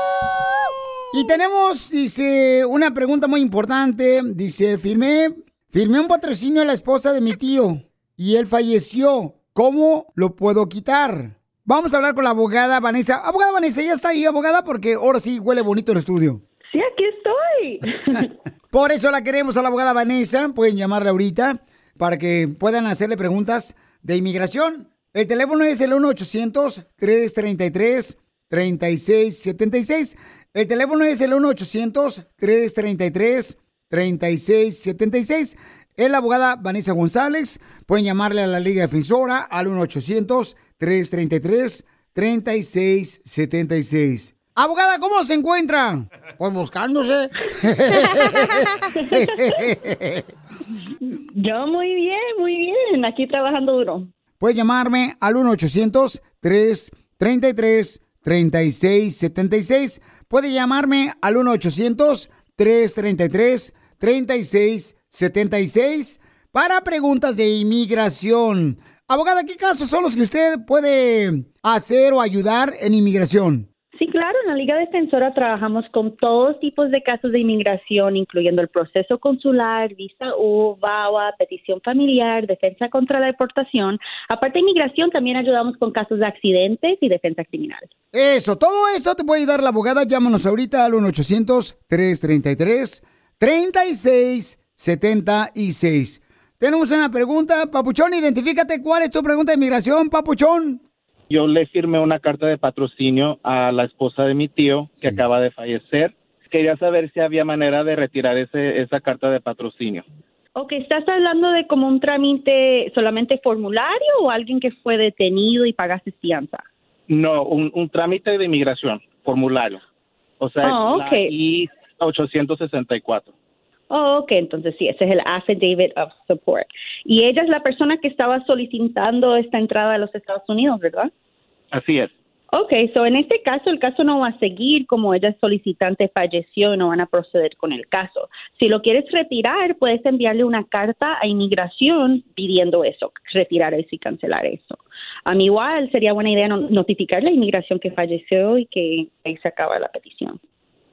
Y tenemos, dice, una pregunta muy importante. Dice, firmé, firmé un patrocinio a la esposa de mi tío y él falleció. ¿Cómo lo puedo quitar? Vamos a hablar con la abogada Vanessa. Abogada Vanessa, ya está ahí, abogada, porque ahora sí huele bonito el estudio. Sí, aquí estoy. Por eso la queremos a la abogada Vanessa. Pueden llamarla ahorita para que puedan hacerle preguntas de inmigración. El teléfono es el 1-800-333-3676. El teléfono es el 1-800-333-3676. Es la abogada Vanessa González. Pueden llamarle a la Liga Defensora al 1-800-333-3676. Abogada, ¿cómo se encuentra? Pues buscándose. Yo muy bien, muy bien. Aquí trabajando duro. Puedes llamarme al 1-800-333-3676. Puede llamarme al 1-800-333-3676 para preguntas de inmigración. Abogada, ¿qué casos son los que usted puede hacer o ayudar en inmigración? Sí, claro, en la Liga Defensora trabajamos con todos tipos de casos de inmigración, incluyendo el proceso consular, visa U, VAWA, petición familiar, defensa contra la deportación. Aparte de inmigración, también ayudamos con casos de accidentes y defensa criminal. Eso, todo eso te puede ayudar la abogada. Llámanos ahorita al 1-800-333-3676. Tenemos una pregunta, Papuchón, identifícate cuál es tu pregunta de inmigración, Papuchón. Yo le firmé una carta de patrocinio a la esposa de mi tío que acaba de fallecer. Quería saber si había manera de retirar ese, esa carta de patrocinio. Ok, ¿estás hablando de como un trámite solamente formulario o alguien que fue detenido y pagaste fianza? No, un, un trámite de inmigración, formulario. O sea, Oh, la ok. I-864. Oh, ok, entonces sí, ese es el Affidavit of Support. Y ella es la persona que estaba solicitando esta entrada a los Estados Unidos, ¿verdad? Así es. Ok, so en este caso el caso no va a seguir como ella es solicitante falleció y no van a proceder con el caso. Si lo quieres retirar, puedes enviarle una carta a inmigración pidiendo eso, retirar eso y cancelar eso. A mí igual sería buena idea no- notificarle a inmigración que falleció y que ahí se acaba la petición.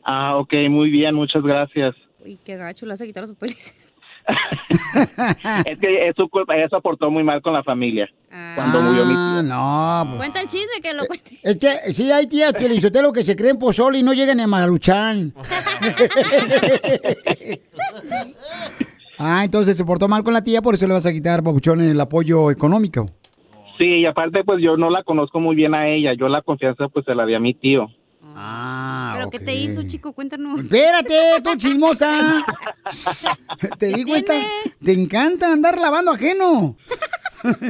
Ah, ok, muy bien, muchas gracias. Uy, qué gacho, le a quitar los papeles. es que es su culpa, ella se portó muy mal con la familia. Cuando murió mi Ah, no. pues. Cuenta el chisme que lo cuente. Es que sí hay tías lo que se creen pozole y no llegan a Maruchan. ah, entonces se portó mal con la tía, por eso le vas a quitar, Papuchón, el apoyo económico. Sí, y aparte pues yo no la conozco muy bien a ella, yo la confianza pues se la di a mi tío. Ah, ¿Pero qué te hizo, chico? Cuéntanos. Espérate, tú chismosa. Te digo esta, te encanta andar lavando ajeno.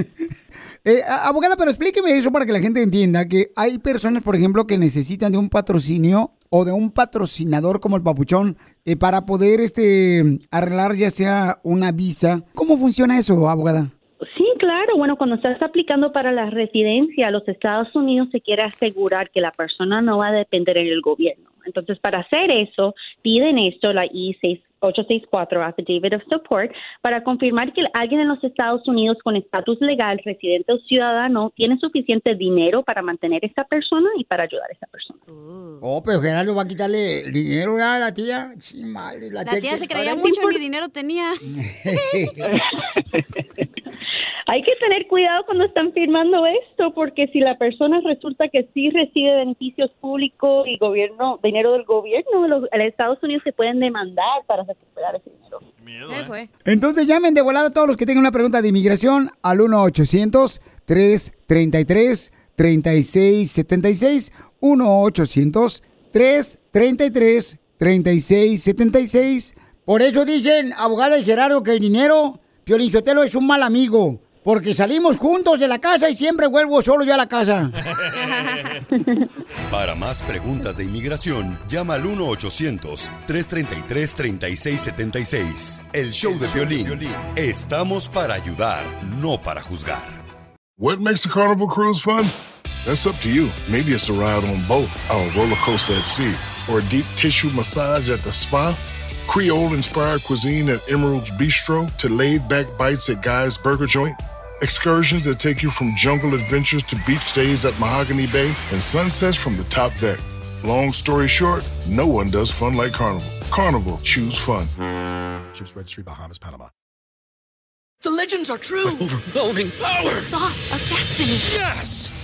Eh, abogada, pero explíqueme eso para que la gente entienda que hay personas, por ejemplo, que necesitan de un patrocinio o de un patrocinador como el papuchón eh, para poder este arreglar ya sea una visa. ¿Cómo funciona eso, abogada? Claro. Bueno, cuando estás aplicando para la residencia a los Estados Unidos, se quiere asegurar que la persona no va a depender del gobierno. Entonces, para hacer eso, piden esto, la I-864, Affidavit of Support, para confirmar que alguien en los Estados Unidos con estatus legal, residente o ciudadano, tiene suficiente dinero para mantener a esa persona y para ayudar a esa persona. Oh, pero Gerardo va a quitarle el dinero a la tía. Sí, madre, La tía se creía Ahora mucho en impor- mi dinero tenía. hay que tener cuidado cuando están firmando esto, porque si la persona resulta que sí recibe beneficios públicos y gobierno, dinero del gobierno, los, los Estados Unidos se pueden demandar para recuperar ese dinero. ¿eh? Entonces llamen de volada a todos los que tengan una pregunta de inmigración al 1-800-333-3676. 1-800-333-3676. Por eso dicen, abogada y Gerardo, que el dinero, Piolín Sotelo, es un mal amigo. Porque salimos juntos de la casa y siempre vuelvo solo yo a la casa. Para más preguntas de inmigración, llama al 1-800-333-3676. El show de violín. Estamos para ayudar, no para juzgar. What makes a carnival cruise fun? That's up to you. Maybe it's a ride on boat, or a roller coaster at sea, or a deep tissue massage at the spa. Creole inspired cuisine at Emerald's Bistro to laid back bites at Guy's Burger Joint. Excursions that take you from jungle adventures to beach stays at Mahogany Bay and sunsets from the top deck. Long story short, no one does fun like Carnival. Carnival, choose fun. Ships Registry, Bahamas, Panama. The legends are true. overwhelming power! The sauce of destiny. Yes!